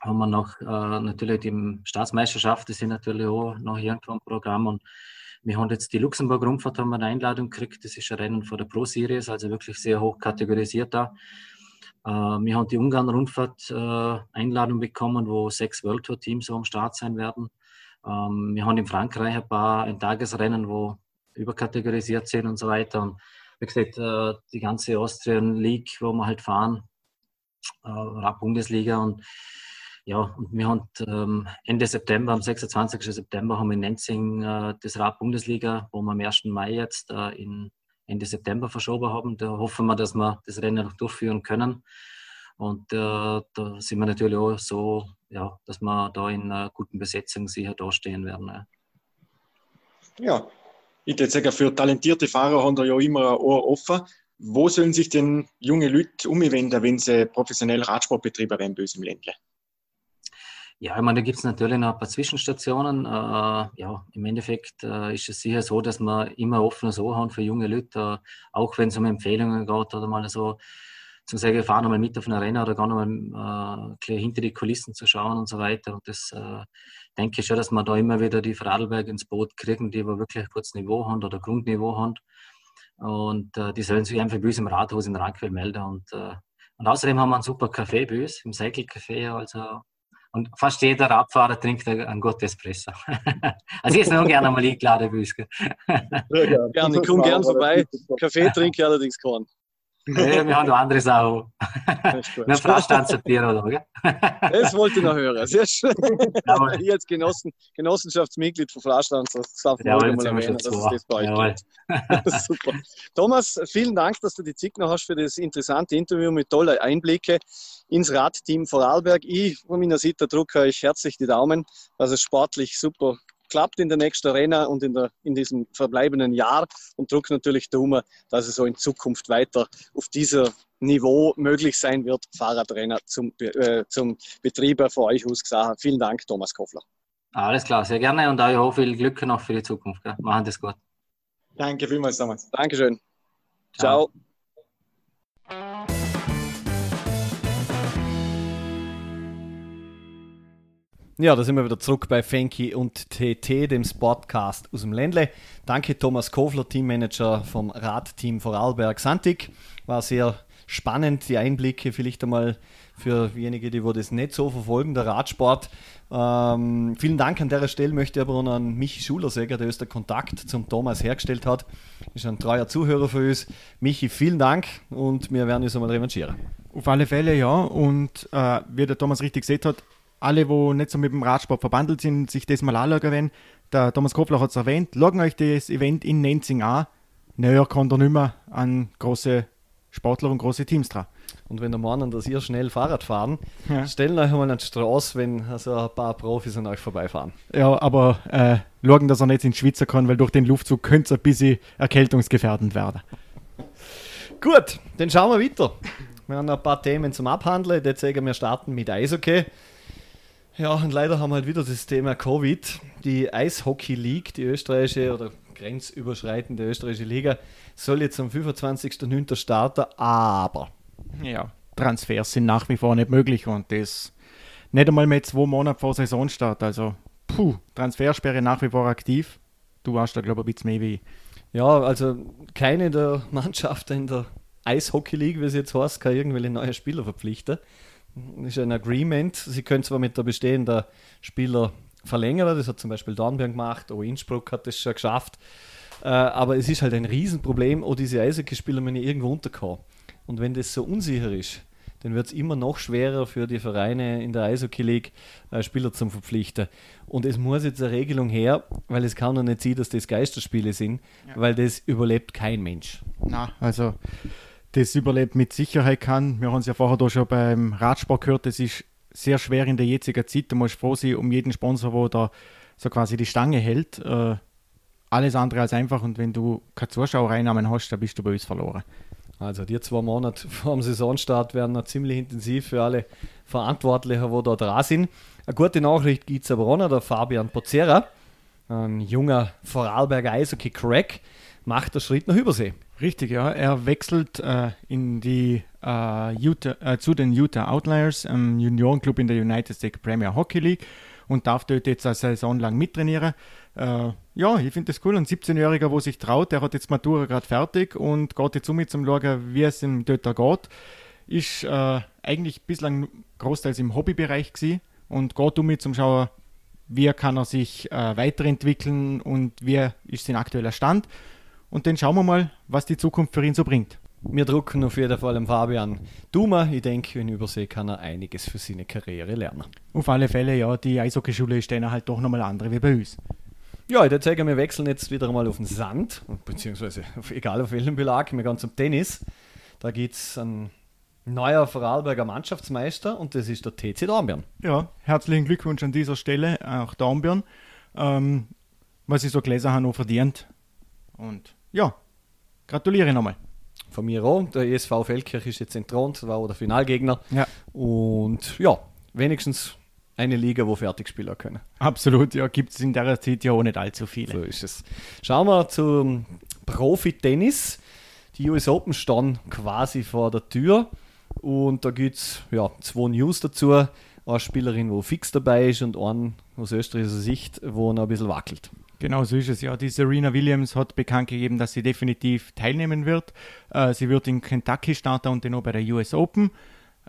haben wir noch äh, natürlich die Staatsmeisterschaft, das sind natürlich auch noch irgendwo ein Programm. Und wir haben jetzt die Luxemburg-Rundfahrt, haben wir eine Einladung gekriegt. Das ist ein Rennen von der Pro Series, also wirklich sehr hoch kategorisiert da. Äh, wir haben die Ungarn-Rundfahrt äh, bekommen, wo sechs World Tour Teams am Start sein werden. Ähm, wir haben in Frankreich ein paar ein Tagesrennen, wo überkategorisiert sind und so weiter. Und wie gesagt, äh, die ganze Austrian League, wo wir halt fahren, äh, Bundesliga und ja, und wir haben ähm, Ende September, am 26. September, haben wir in Nenzing das Rad-Bundesliga, wo wir am 1. Mai jetzt in Ende September verschoben haben. Da hoffen wir, dass wir das Rennen noch durchführen können. Und äh, da sind wir natürlich auch so, ja, dass wir da in einer guten Besetzung sicher dastehen werden. Ja, ja. ich würde sagen, für talentierte Fahrer haben da ja immer ein Ohr offen. Wo sollen sich denn junge Leute umwenden, wenn sie professionell Radsportbetriebe werden böse im Ländle? Ja, ich meine, da gibt es natürlich noch ein paar Zwischenstationen. Äh, ja, im Endeffekt äh, ist es sicher so, dass wir immer offenes Ohr haben für junge Leute, äh, auch wenn es um Empfehlungen geht oder mal so zu sagen, wir fahren nochmal mit auf eine Arena oder gar nochmal äh, hinter die Kulissen zu schauen und so weiter. Und das äh, denke ich schon, dass wir da immer wieder die Vorarlberg ins Boot kriegen, die aber wirklich kurz Niveau haben oder Grundniveau haben. Und äh, die sollen sich einfach bei uns im Rathaus in Rankwell melden. Und, äh, und außerdem haben wir einen super Café bei uns, im Cycle Café. Also und fast jeder Radfahrer trinkt einen guten Espresso. *laughs* also ich ist noch gerne mal eingeladen bei uns. ja, gerne, ich komme gerne vorbei. Kaffee trinke ich allerdings keinen. Nee, wir haben noch andere Sachen. Eine Freistandspapier oder gell? Das wollte ich noch hören. Sehr schön. Jawohl. Ich als Genossen, Genossenschaftsmitglied von Freistands, das darf man Jawohl, mal erwähnen, dass es das bei euch gibt. *laughs* Super. Thomas, vielen Dank, dass du die Zeit noch hast für das interessante Interview mit tollen Einblicken ins Radteam Vorarlberg. Ich von meiner Seite drücke euch herzlich die Daumen, dass es sportlich super klappt in der nächsten Arena und in, der, in diesem verbleibenden Jahr und drücke natürlich Daumen, dass es so in Zukunft weiter auf diesem Niveau möglich sein wird, Fahrradrenner zum, äh, zum Betrieb von euch aus gesagt. Vielen Dank, Thomas Koffler. Alles klar, sehr gerne und auch viel Glück noch für die Zukunft. Gell? Machen das gut. Danke vielmals, Thomas. Dankeschön. Ciao. Ciao. Ja, da sind wir wieder zurück bei Fenki und TT, dem Sportcast aus dem Ländle. Danke Thomas Kofler, Teammanager vom Radteam Vorarlberg Santig. War sehr spannend, die Einblicke vielleicht einmal für diejenigen, die das nicht so verfolgen, der Radsport. Ähm, vielen Dank an der Stelle möchte ich aber noch an Michi Schuler sagen, der uns den Kontakt zum Thomas hergestellt hat. Ist ein treuer Zuhörer für uns. Michi, vielen Dank und wir werden uns einmal revanchieren. Auf alle Fälle ja und äh, wie der Thomas richtig gesagt hat, alle, wo nicht so mit dem Radsport verbandelt sind, sich das mal anschauen werden. Der Thomas Kopfler hat es erwähnt. Loggen euch das Event in Nenzing an. Näher kommt er nicht mehr an große Sportler und große Teams dran. Und wenn ihr meinen, dass ihr schnell Fahrrad fahren, ja. stellen euch mal an die Straße, wenn also ein paar Profis an euch vorbeifahren. Ja, aber äh, schauen, dass er nicht ins Schwitzer kann, weil durch den Luftzug könnte es ein bisschen erkältungsgefährdend werden. Gut, dann schauen wir weiter. Wir haben ein paar Themen zum Abhandeln. Jetzt sagen wir starten mit Eishockey. Ja, und leider haben wir halt wieder das Thema Covid. Die Eishockey League, die österreichische oder grenzüberschreitende österreichische Liga, soll jetzt am 25.09. starten, aber. Ja, Transfers sind nach wie vor nicht möglich und das nicht einmal mehr zwei Monate vor Saisonstart. Also, puh, Transfersperre nach wie vor aktiv. Du warst da, glaube ich, ein bisschen mehr wie. Ja, also keine der *laughs* Mannschaften in der Eishockey League, wie es jetzt heißt, kann irgendwelche neue Spieler verpflichten ist ein Agreement. Sie können zwar mit der bestehenden Spieler verlängern, das hat zum Beispiel Dornbirn gemacht, auch Innsbruck hat das schon geschafft. Äh, aber es ist halt ein Riesenproblem, auch diese Eishockey-Spieler müssen irgendwo unterkommen. Und wenn das so unsicher ist, dann wird es immer noch schwerer für die Vereine in der Eishockey League äh, Spieler zu verpflichten. Und es muss jetzt eine Regelung her, weil es kann doch nicht sein, dass das Geisterspiele sind, ja. weil das überlebt kein Mensch. Na, also das überlebt mit Sicherheit kann. Wir haben es ja vorher da schon beim Radsport gehört, das ist sehr schwer in der jetzigen Zeit. Du musst froh sein um jeden Sponsor, der da so quasi die Stange hält. Äh, alles andere als einfach und wenn du keine Zuschauereinnahmen hast, dann bist du bei uns verloren. Also die zwei Monate *laughs* vor dem Saisonstart werden noch ziemlich intensiv für alle Verantwortlichen, die da dran sind. Eine gute Nachricht gibt es aber auch noch, der Fabian Pozzera, ein junger Vorarlberger Eishockey-Crack, macht den Schritt nach Übersee. Richtig, ja. Er wechselt äh, in die, äh, Utah, äh, zu den Utah Outliers, einem Juniorenclub in der United States Premier Hockey League und darf dort jetzt eine Saison lang mittrainieren. Äh, ja, ich finde das cool. Ein 17-Jähriger, der sich traut, der hat jetzt Matura gerade fertig und geht jetzt um mit zum Schauen, wie es ihm dort geht. Ist äh, eigentlich bislang großteils im Hobbybereich gewesen und geht um mit zum Schauen, wie kann er sich äh, weiterentwickeln und wie ist sein aktueller Stand und dann schauen wir mal, was die Zukunft für ihn so bringt. Wir drucken auf jeden Fall dem Fabian Duma. Ich denke, in Übersee kann er einiges für seine Karriere lernen. Auf alle Fälle, ja, die Eishockeyschule ist dann halt doch nochmal andere wie bei uns. Ja, ich würde sagen, wir wechseln jetzt wieder mal auf den Sand, beziehungsweise auf, egal auf welchen Belag, wir gehen zum Tennis. Da gibt es einen neuer Vorarlberger Mannschaftsmeister und das ist der TC Dornbirn. Ja, herzlichen Glückwunsch an dieser Stelle, auch Dornbirn. Ähm, was ich so gelesen habe, noch verdient. Und ja, gratuliere nochmal. Von mir auch. Der ESV Feldkirch ist jetzt entthront, war auch der Finalgegner. Ja. Und ja, wenigstens eine Liga, wo fertig spielen können. Absolut, ja, gibt es in der Zeit ja auch nicht allzu viele. So ist es. Schauen wir zum Profi-Tennis. Die US Open stehen quasi vor der Tür und da gibt es ja, zwei News dazu. Eine Spielerin, wo fix dabei ist und einen aus österreichischer Sicht, wo noch ein bisschen wackelt. Genau so ist es ja. Die Serena Williams hat bekannt gegeben, dass sie definitiv teilnehmen wird. Äh, sie wird in Kentucky starten und dann auch bei der US Open.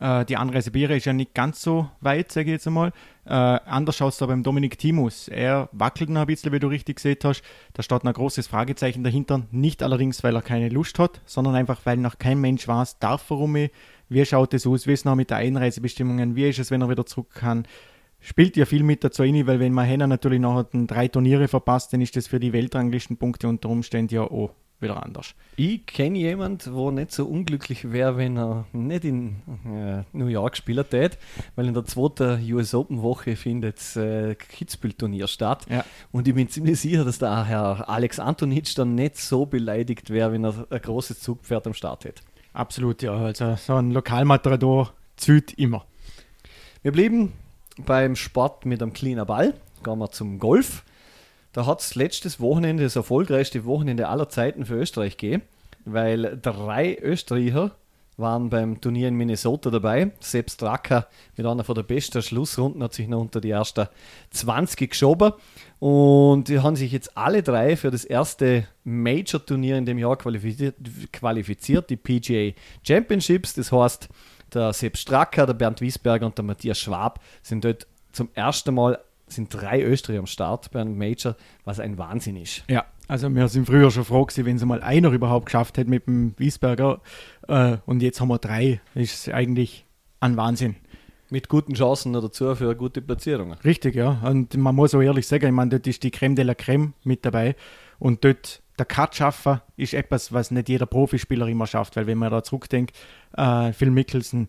Äh, die Anreise Biere ist ja nicht ganz so weit, sage ich jetzt einmal. Äh, anders schaut es da beim Dominik Timus. Er wackelt noch ein bisschen, wie du richtig gesehen hast. Da steht ein großes Fragezeichen dahinter. Nicht allerdings, weil er keine Lust hat, sondern einfach, weil noch kein Mensch weiß, darf er um Wie schaut es aus? Wie ist es noch mit den Einreisebestimmungen? Wie ist es, wenn er wieder zurück kann? Spielt ja viel mit dazu rein, weil wenn man Henner natürlich nachher drei Turniere verpasst, dann ist das für die Weltranglistenpunkte unter Umständen ja auch wieder anders. Ich kenne jemanden, der nicht so unglücklich wäre, wenn er nicht in äh, New York spielen tät, weil in der zweiten US Open Woche findet das äh, Kitzbühel-Turnier statt. Ja. Und ich bin ziemlich sicher, dass der Herr Alex Antonitsch dann nicht so beleidigt wäre, wenn er ein großes Zugpferd am Start hätte. Absolut, ja. Also so ein Lokalmatador zieht immer. Wir blieben beim Sport mit einem kleinen Ball. Gehen wir zum Golf. Da hat es letztes Wochenende das erfolgreichste Wochenende aller Zeiten für Österreich gegeben, weil drei Österreicher waren beim Turnier in Minnesota dabei. Selbst Dracker mit einer von der besten Schlussrunden hat sich noch unter die ersten 20 geschoben. Und die haben sich jetzt alle drei für das erste Major-Turnier in dem Jahr qualifiziert, qualifiziert, die PGA Championships. Das heißt, der Sepp Stracker, der Bernd Wiesberger und der Matthias Schwab sind dort zum ersten Mal sind drei Österreicher am Start bei einem Major, was ein Wahnsinn ist. Ja, also wir sind früher schon froh gewesen, wenn es mal einer überhaupt geschafft hätte mit dem Wiesberger. Äh, und jetzt haben wir drei. Ist eigentlich ein Wahnsinn. Mit guten Chancen dazu für gute Platzierungen. Richtig, ja. Und man muss auch ehrlich sagen, ich meine, dort ist die Creme de la Creme mit dabei. Und dort der Cut schaffen ist etwas, was nicht jeder Profispieler immer schafft, weil wenn man da zurückdenkt, äh, Phil Mickelson,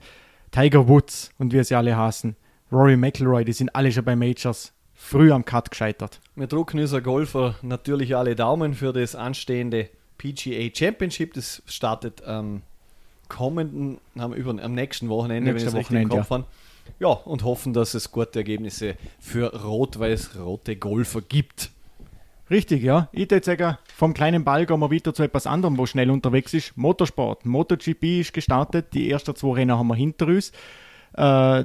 Tiger Woods und wie sie alle hassen, Rory McIlroy, die sind alle schon bei Majors früh am Cut gescheitert. Wir drucken unser Golfer natürlich alle Daumen für das anstehende PGA Championship. Das startet am kommenden, über, am nächsten Wochenende, Nächste wenn ich es richtig im Kopf ja. ja, und hoffen, dass es gute Ergebnisse für rot-weiß-rote Golfer gibt. Richtig, ja. Ich sagen, vom kleinen Ball gehen wir wieder zu etwas anderem, wo schnell unterwegs ist. Motorsport. MotoGP ist gestartet. Die ersten zwei Rennen haben wir hinter uns. Äh,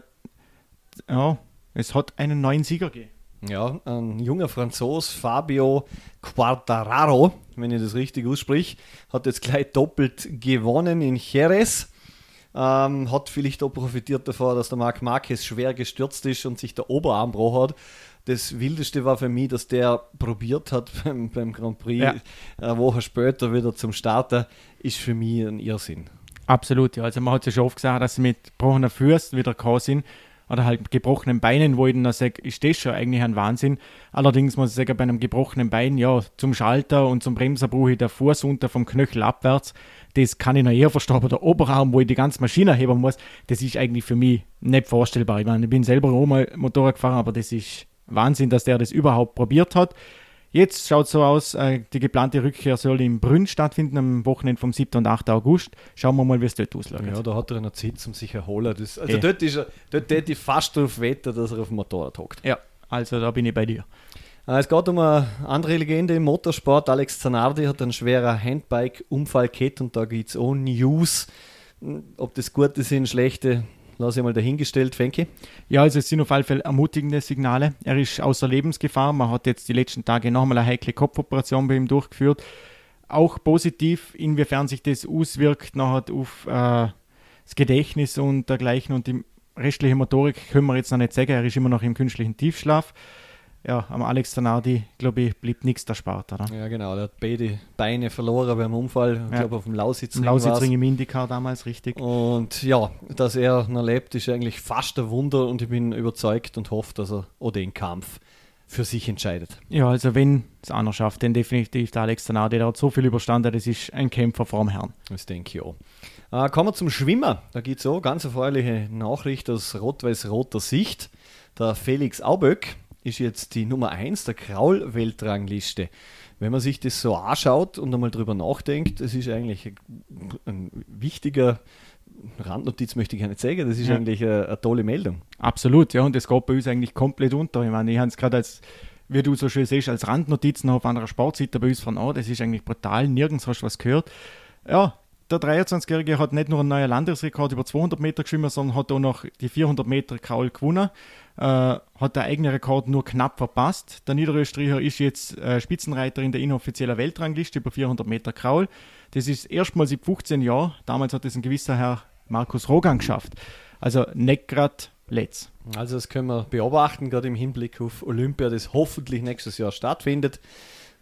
ja, es hat einen neuen Sieger gegeben. Ja, ein junger Franzos, Fabio Quartararo, wenn ich das richtig aussprich, hat jetzt gleich doppelt gewonnen in Jerez. Ähm, hat vielleicht auch profitiert davon, dass der Marc Marquez schwer gestürzt ist und sich der Oberarm hat. Das Wildeste war für mich, dass der probiert hat *laughs* beim, beim Grand Prix Ja. eine Woche später wieder zum Starten, ist für mich ein Irrsinn. Absolut, ja. Also man hat ja schon oft gesagt, dass sie mit gebrochener Füßen wieder gekommen sind. Oder halt gebrochenen Beinen, wo ich dann sage, ist das schon eigentlich ein Wahnsinn. Allerdings muss ich sagen, bei einem gebrochenen Bein, ja, zum Schalter und zum Bremser brauche ich der Fuß unter vom Knöchel abwärts. Das kann ich noch eher verstehen, aber der Oberarm, wo ich die ganze Maschine heben muss, das ist eigentlich für mich nicht vorstellbar. Ich meine, ich bin selber auch mal Motorrad gefahren, aber das ist Wahnsinn, dass der das überhaupt probiert hat. Jetzt schaut es so aus, äh, die geplante Rückkehr soll in Brünn stattfinden, am Wochenende vom 7. und 8. August. Schauen wir mal, wie es dort aussieht. Ja, da hat er noch Zeit, um sich erholen. Das, also Eh. dort, ist er, dort hätte ich fast darauf wetten, dass er auf dem Motorrad hockt. Ja, also da bin ich bei dir. Äh, Es geht um eine andere Legende im Motorsport. Alex Zanardi hat einen schweren Handbike-Unfall gehabt und da gibt es auch News. Ob das gute sind, schlechte, lasse ich mal dahingestellt, Fenke. Ja, also es sind auf alle Fälle ermutigende Signale. Er ist außer Lebensgefahr. Man hat jetzt die letzten Tage nochmal eine heikle Kopfoperation bei ihm durchgeführt. Auch positiv, inwiefern sich das auswirkt nachher auf äh, das Gedächtnis und dergleichen und die restliche Motorik können wir jetzt noch nicht sagen. Er ist immer noch im künstlichen Tiefschlaf. Ja, am Alex Zanardi, glaube ich, blieb nichts erspart, oder? Ja, genau. Der hat beide Beine verloren beim Unfall. Ich Ja. glaube, auf dem Lausitzring. Lausitzring war's. im Indycar damals, richtig. Und ja, dass er noch lebt, ist eigentlich fast ein Wunder und ich bin überzeugt und hoffe, dass er auch den Kampf für sich entscheidet. Ja, also wenn es einer schafft, dann definitiv der Alex Zanardi, der hat so viel überstanden, das ist ein Kämpfer vorm Herrn. Das denke ich auch. Äh, kommen wir zum Schwimmer. Da gibt es auch ganz erfreuliche Nachricht aus rot-weiß-roter Sicht. Der Felix Auböck ist jetzt die Nummer 1 der Kraul-Weltrangliste. Wenn man sich das so anschaut und einmal drüber nachdenkt, das ist eigentlich ein, wichtiger Randnotiz, möchte ich gar nicht sagen, das ist Ja. eigentlich eine, eine tolle Meldung. Absolut, ja, und das geht bei uns eigentlich komplett unter. Ich meine, ich habe es gerade als, wie du so schön siehst, als Randnotiz noch auf einer Sportseite bei uns von an. Das ist eigentlich brutal, nirgends hast du was gehört. Ja, der 23-Jährige hat nicht nur einen neuen Landesrekord über 200 Meter geschwimmen, sondern hat auch noch die 400 Meter Kraul gewonnen. Äh, hat der eigene Rekord nur knapp verpasst. Der Niederösterreicher ist jetzt äh, Spitzenreiter in der inoffiziellen Weltrangliste über 400 Meter Kraul. Das ist erstmals seit 15 Jahren. Damals hat es ein gewisser Herr Markus Rogan geschafft. Also nicht gerade letzt. Also das können wir beobachten, gerade im Hinblick auf Olympia, das hoffentlich nächstes Jahr stattfindet.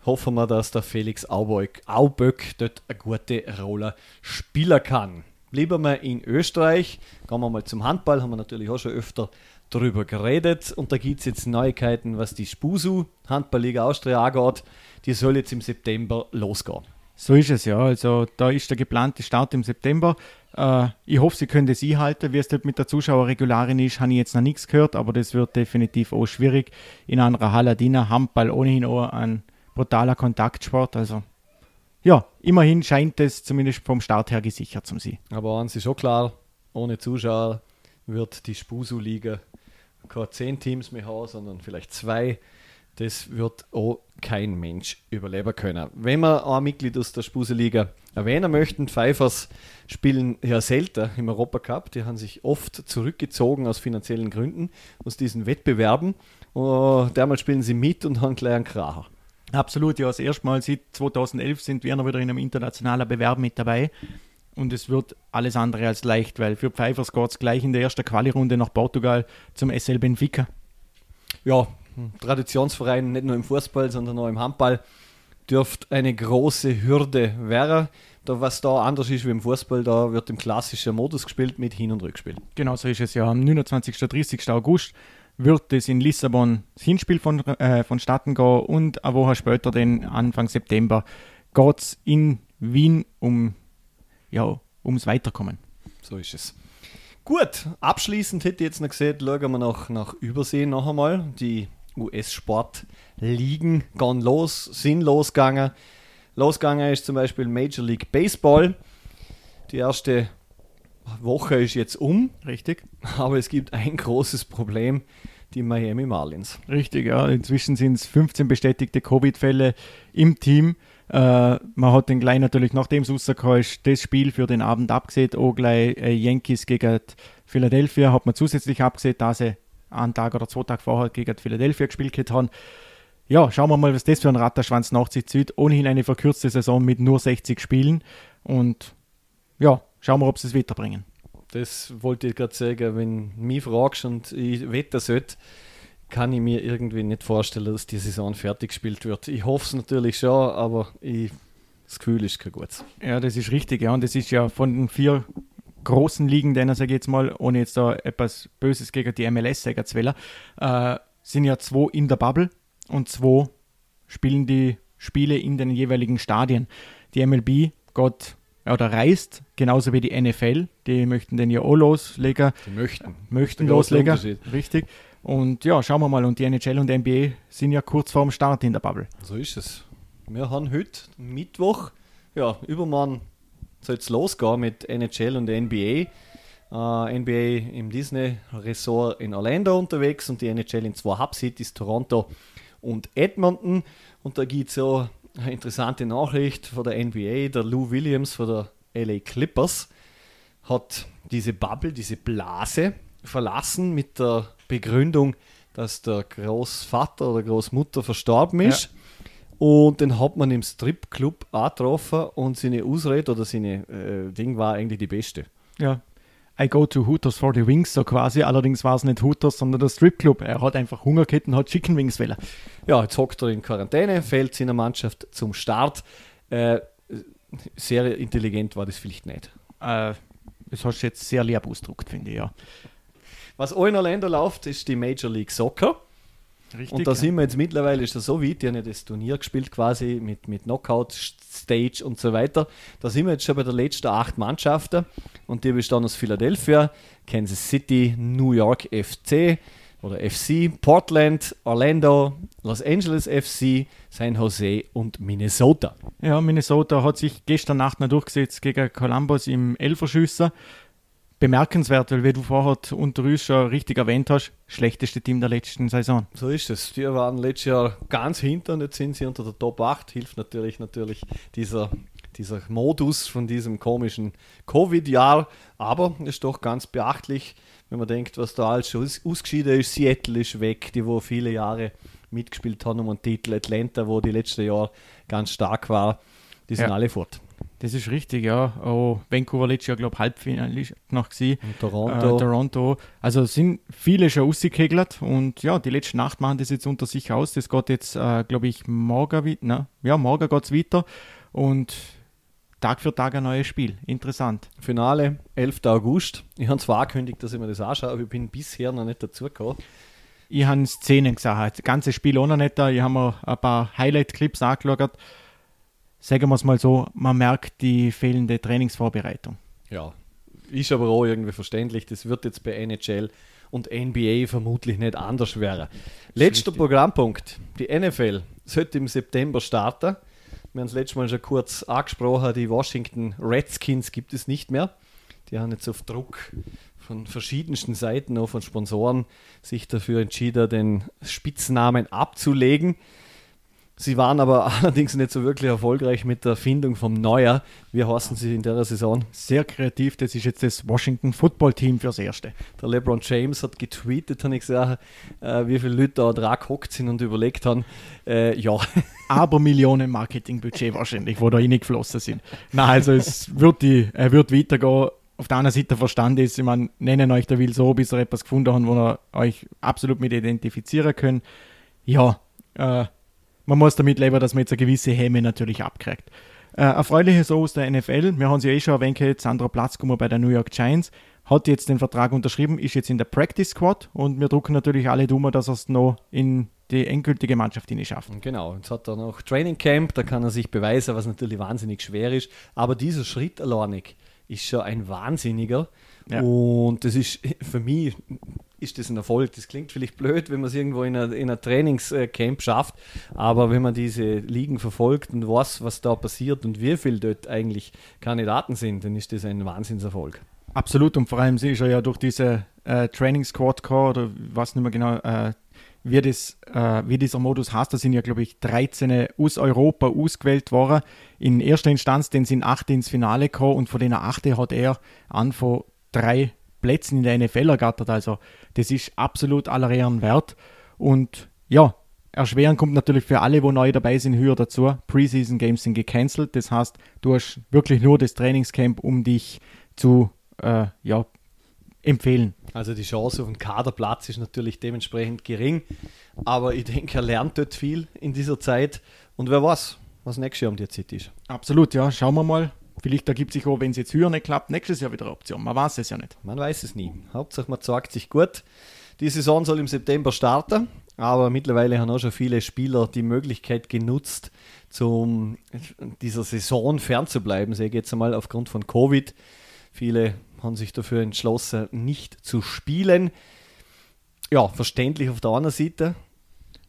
Hoffen wir, dass der Felix Auböck, Auböck dort eine gute Rolle spielen kann. Bleiben wir in Österreich, gehen wir mal zum Handball, haben wir natürlich auch schon öfter darüber geredet. Und da gibt es jetzt Neuigkeiten, was die Spusu Handballliga Austria angeht. Die soll jetzt im September losgehen. So ist es ja. Also da ist der geplante Start im September. Äh, ich hoffe, sie können das einhalten. Wie es dort mit der Zuschauerregularin ist, habe ich jetzt noch nichts gehört, aber das wird definitiv auch schwierig. In einer Halladina Handball ohnehin auch ein brutaler Kontaktsport. Also ja, immerhin scheint es zumindest vom Start her gesichert zu sein. Aber eins ist schon klar, ohne Zuschauer wird die Spusu-Liga keine zehn Teams mehr haben, sondern vielleicht zwei. Das wird auch kein Mensch überleben können. Wenn wir ein Mitglied aus der Spusu-Liga erwähnen möchten, Pfeifers spielen ja selten im Europacup. Die haben sich oft zurückgezogen aus finanziellen Gründen aus diesen Wettbewerben. Und dermal spielen sie mit und haben gleich einen Kracher. Absolut, ja. Das erste Mal seit 2011 sind wir wieder in einem internationalen Bewerb mit dabei. Und es wird alles andere als leicht, weil für Pfeifers geht es gleich in der ersten Quali-Runde nach Portugal zum SL Benfica. ja, ein Traditionsverein, nicht nur im Fußball, sondern auch im Handball, dürfte eine große Hürde werden. Da, was da anders ist wie im Fußball, da wird im klassischen Modus gespielt mit Hin- und Rückspiel. Genau so ist es ja. Am 29. 30. August wird es in Lissabon das Hinspiel von, äh, vonstatten gehen und eine Woche später, den Anfang September, geht es in Wien um, ja, ums Weiterkommen. So ist es. Gut, abschließend hätte ich jetzt noch gesehen, schauen wir nach, nach Übersee noch einmal. Die US-Sport-Ligen gehen los, sind losgegangen. Losgegangen ist zum Beispiel Major League Baseball. Die erste Woche ist jetzt um, Richtig? aber es gibt ein großes Problem, die Miami Marlins. Richtig, ja. Inzwischen sind es 15 bestätigte Covid-Fälle im Team. Äh, man hat den gleich natürlich, nachdem es rausgekommen ist, das Spiel für den Abend abgesehen. Auch gleich äh, Yankees gegen Philadelphia hat man zusätzlich abgesehen, da sie einen Tag oder zwei Tage vorher gegen Philadelphia gespielt haben. Ja, schauen wir mal, was das für ein Ratterschwanz nach sich zieht. Ohnehin eine verkürzte Saison mit nur 60 Spielen. Und ja, schauen wir, ob sie es weiterbringen. Das wollte ich gerade sagen, wenn du mich fragst und ich wette sollte, kann ich mir irgendwie nicht vorstellen, dass die Saison fertig gespielt wird. Ich hoffe es natürlich schon, aber ich, das Gefühl ist kein gutes. Ja, das ist richtig, ja. Und das ist ja von den vier großen Ligen, denen sage ich jetzt mal, ohne jetzt da etwas Böses gegen die MLS sagen zu wollen, äh, sind ja zwei in der Bubble und zwei spielen die Spiele in den jeweiligen Stadien. Die MLB geht oder reist, genauso wie die NFL, die möchten den ja auch loslegen, Die möchten. möchten loslegen, richtig. Und ja, schauen wir mal. Und die NHL und die NBA sind ja kurz vorm Start in der Bubble. So ist es. Wir haben heute Mittwoch, ja, übermorgen soll es losgehen mit NHL und NBA. Äh, NBA im Disney Resort in Orlando unterwegs und die NHL in zwei Hub-Cities, Toronto und Edmonton. Und da gibt es so eine interessante Nachricht von der NBA. Der Lou Williams von der LA Clippers hat diese Bubble, diese Blase verlassen mit der Begründung, dass der Großvater oder Großmutter verstorben ist. Und den hat man im Stripclub auch getroffen und seine Ausrede oder seine äh, Ding war eigentlich die beste. Ja. I go to Hooters for the Wings, so quasi. Allerdings war es nicht Hooters, sondern der Stripclub. Er hat einfach Hungerketten, hat Chicken Wings wählen. Ja, jetzt hockt er in Quarantäne, fällt seiner Mannschaft zum Start. Äh, sehr intelligent war das vielleicht nicht. Äh, das hast du jetzt sehr lieb ausgedruckt, finde ich, ja. Was auch in Orlando läuft, ist die Major League Soccer. Richtig. Und da sind wir jetzt mittlerweile ist das so weit, die haben ja das Turnier gespielt quasi mit, mit Knockout-Stage und so weiter. Da sind wir jetzt schon bei der letzten acht Mannschaften und die bestehen aus Philadelphia, Kansas City, New York FC oder FC, Portland, Orlando, Los Angeles FC, San Jose und Minnesota. Ja, Minnesota hat sich gestern Nacht noch durchgesetzt gegen Columbus im Elferschüsser. Bemerkenswert, weil wie du vorher unter uns schon richtig erwähnt hast, schlechteste Team der letzten Saison. So ist es. Die waren letztes Jahr ganz hinter und jetzt sind sie unter der Top 8. Hilft natürlich natürlich dieser, dieser Modus von diesem komischen Covid-Jahr. Aber ist doch ganz beachtlich, wenn man denkt, was da alles schon aus- ausgeschieden ist. Seattle ist weg, die wo viele Jahre mitgespielt haben um einen Titel. Atlanta, wo die letzte Jahr ganz stark war. Die sind Ja. alle fort. Das ist richtig, ja. Oh, Vancouver letztes Jahr, glaube ich, Halbfinale noch gewesen. Und Äh, Toronto. Toronto. Also sind viele schon ausgekegelt und ja, die letzten acht machen das jetzt unter sich aus. Das geht jetzt, äh, glaube ich, morgen wieder. Ne? Ja, morgen geht es weiter und Tag für Tag ein neues Spiel. Interessant. Finale, 11. August. Ich habe zwar angekündigt, dass ich mir das anschaue, aber ich bin bisher noch nicht dazugekommen. Ich habe Szenen gesehen, das ganze Spiel auch noch nicht da. Ich habe mir ein paar Highlight-Clips angeschaut. Sagen wir es mal so, man merkt die fehlende Trainingsvorbereitung. Ja, ist aber auch irgendwie verständlich. Das wird jetzt bei NHL und NBA vermutlich nicht anders werden. Letzter. Programmpunkt. Die NFL sollte im September starten. Wir haben es letztes Mal schon kurz angesprochen, die Washington Redskins gibt es nicht mehr. Die haben jetzt auf Druck von verschiedensten Seiten, auch von Sponsoren, sich dafür entschieden, den Spitznamen abzulegen. Sie waren aber *laughs* allerdings nicht so wirklich erfolgreich mit der Erfindung vom Neuer. Wie heißen sie in der Saison? Sehr kreativ, das ist jetzt das Washington Football Team fürs Erste. Der LeBron James hat getweetet, habe ich gesagt, äh, wie viele Leute da dran gehockt sind und überlegt haben, äh, ja, *laughs* aber Millionen Marketingbudget wahrscheinlich, wo da reingeflossen sind. Na, also es wird, die, er wird weitergehen. Auf der anderen Seite Verstand ist, ich meine, nennen euch der will so, bis ihr etwas gefunden habt, wo ihr euch absolut mit identifizieren könnt. Ja, äh, man muss damit leben, dass man jetzt eine gewisse Hemme natürlich abkriegt. Äh, erfreuliches aus der NFL, wir haben sie ja eh schon erwähnt, Sandra Platzkummer bei der New York Giants hat jetzt den Vertrag unterschrieben, ist jetzt in der Practice Squad und wir drucken natürlich alle Dummer, dass er es noch in die endgültige Mannschaft schafft. genau. Jetzt hat er noch Training Camp, da kann er sich beweisen, was natürlich wahnsinnig schwer ist. Aber dieser Schritt alleinig ist schon ein wahnsinniger. Ja. Und das ist für mich ist das ein Erfolg. Das klingt vielleicht blöd, wenn man es irgendwo in einer Trainingscamp schafft, aber wenn man diese Ligen verfolgt und weiß, was da passiert und wie viel dort eigentlich Kandidaten sind, dann ist das ein Wahnsinnserfolg. Absolut und vor allem ist er ja durch diese äh, Training Squad Core oder was nicht mehr genau, äh, wie, das, äh, wie dieser Modus heißt, da sind ja glaube ich 13 aus Europa ausgewählt worden. In erster Instanz, den sind 8 ins Finale gekommen und von den 8 hat er an von drei Plätzen in der NFL ergattert. Also das ist absolut aller Ehren wert. Und ja, erschweren kommt natürlich für alle, wo neu dabei sind, höher dazu. Preseason Games sind gecancelt. Das heißt, du hast wirklich nur das Trainingscamp, um dich zu äh, ja, empfehlen. Also die Chance auf einen Kaderplatz ist natürlich dementsprechend gering, aber ich denke, er lernt dort viel in dieser Zeit und wer weiß, was nächstes Jahr um die Zeit ist. Absolut, ja. Schauen wir mal. Vielleicht ergibt sich auch, wenn es jetzt höher nicht klappt, nächstes Jahr wieder eine Option. Man weiß es ja nicht. Man weiß es nie. Hauptsache, man zeigt sich gut. Die Saison soll im September starten, aber mittlerweile haben auch schon viele Spieler die Möglichkeit genutzt, zum dieser Saison fernzubleiben, sage ich jetzt einmal aufgrund von Covid. Viele haben sich dafür entschlossen, nicht zu spielen. Ja, verständlich auf der anderen Seite.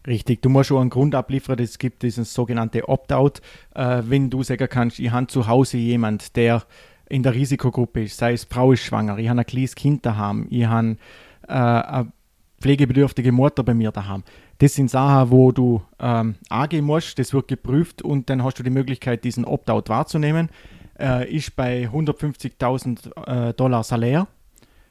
Richtig, du musst schon einen Grund abliefern. Es gibt dieses sogenannte Opt-out. Äh, wenn du sagen kannst, ich habe zu Hause jemand, der in der Risikogruppe ist, sei es Frau ist schwanger, ich habe ein kleines Kind daheim, ich habe äh, eine pflegebedürftige Mutter bei mir daheim. Das sind Sachen, wo du ähm, angehen musst, das wird geprüft und dann hast du die Möglichkeit, diesen Opt-out wahrzunehmen. Äh, ist bei 150.000 äh, Dollar Salär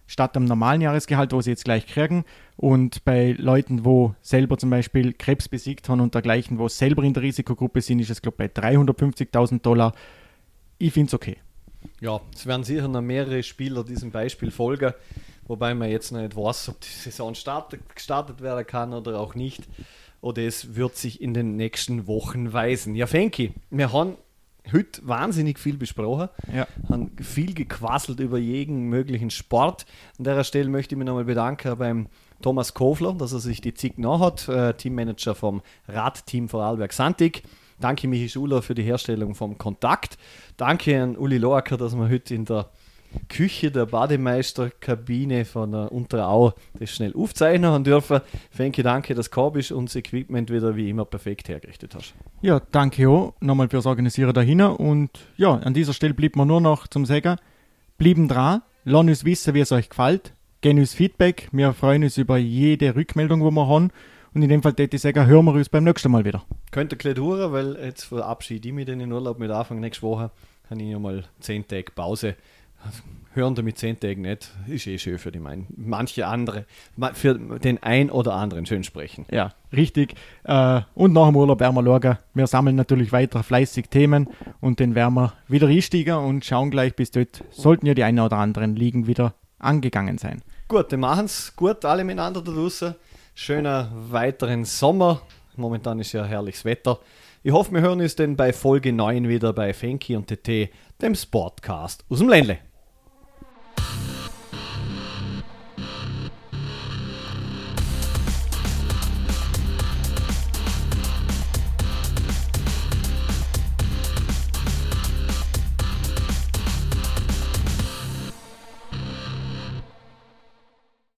statt am normalen Jahresgehalt, wo sie jetzt gleich kriegen. Und bei Leuten, wo selber zum Beispiel Krebs besiegt haben und dergleichen, wo selber in der Risikogruppe sind, ist es, glaube ich, bei 350.000 Dollar. Ich finde es okay. Ja, es werden sicher noch mehrere Spieler diesem Beispiel folgen, wobei man jetzt noch nicht weiß, ob die Saison startet, gestartet werden kann oder auch nicht. Oder es wird sich in den nächsten Wochen weisen. Ja, Fenki, wir haben heute wahnsinnig viel besprochen, Ja. haben viel gequasselt über jeden möglichen Sport. An der Stelle möchte ich mich nochmal bedanken beim Thomas Kofler, dass er sich die Zeit genommen hat, äh, Teammanager vom Radteam Vorarlberg Santig. Danke Michi Schuler für die Herstellung vom Kontakt. Danke an Uli Loacker, dass wir heute in der Küche der Bademeisterkabine von der Unterau das schnell aufzeichnen haben dürfen. Fenke, danke, dass bist und das Equipment wieder wie immer perfekt hergerichtet hast. Ja, danke auch nochmal fürs Organisieren dahin. Und ja, an dieser Stelle bleibt mir nur noch zum Sagen, blieben dran, lasst uns wissen, wie es euch gefällt, geben uns Feedback, wir freuen uns über jede Rückmeldung, die wir haben. Und in dem Fall täte ich sagen, hören wir uns beim nächsten Mal wieder. Könnte ein bisschen dauern, weil jetzt verabschiede ich mich in den Urlaub mit Anfang nächste Woche. Habe ich mal 10 Tage Pause. Hören damit 10 Tage nicht. Ist eh schön für die mein, manche andere, für den ein oder anderen schön sprechen. Ja, richtig. Äh, und nach dem Urlaub werden wir schauen. Wir sammeln natürlich weiter fleißig Themen und dann werden wir wieder einsteigen und schauen gleich bis dort. Sollten ja die einen oder anderen Ligen wieder angegangen sein. Gut, dann machen es gut alle miteinander da draußen. Schöner weiteren Sommer. Momentan ist ja herrliches Wetter. Ich hoffe, wir hören uns dann bei Folge 9 wieder bei Fenki und TT, dem Sportcast aus dem Ländle.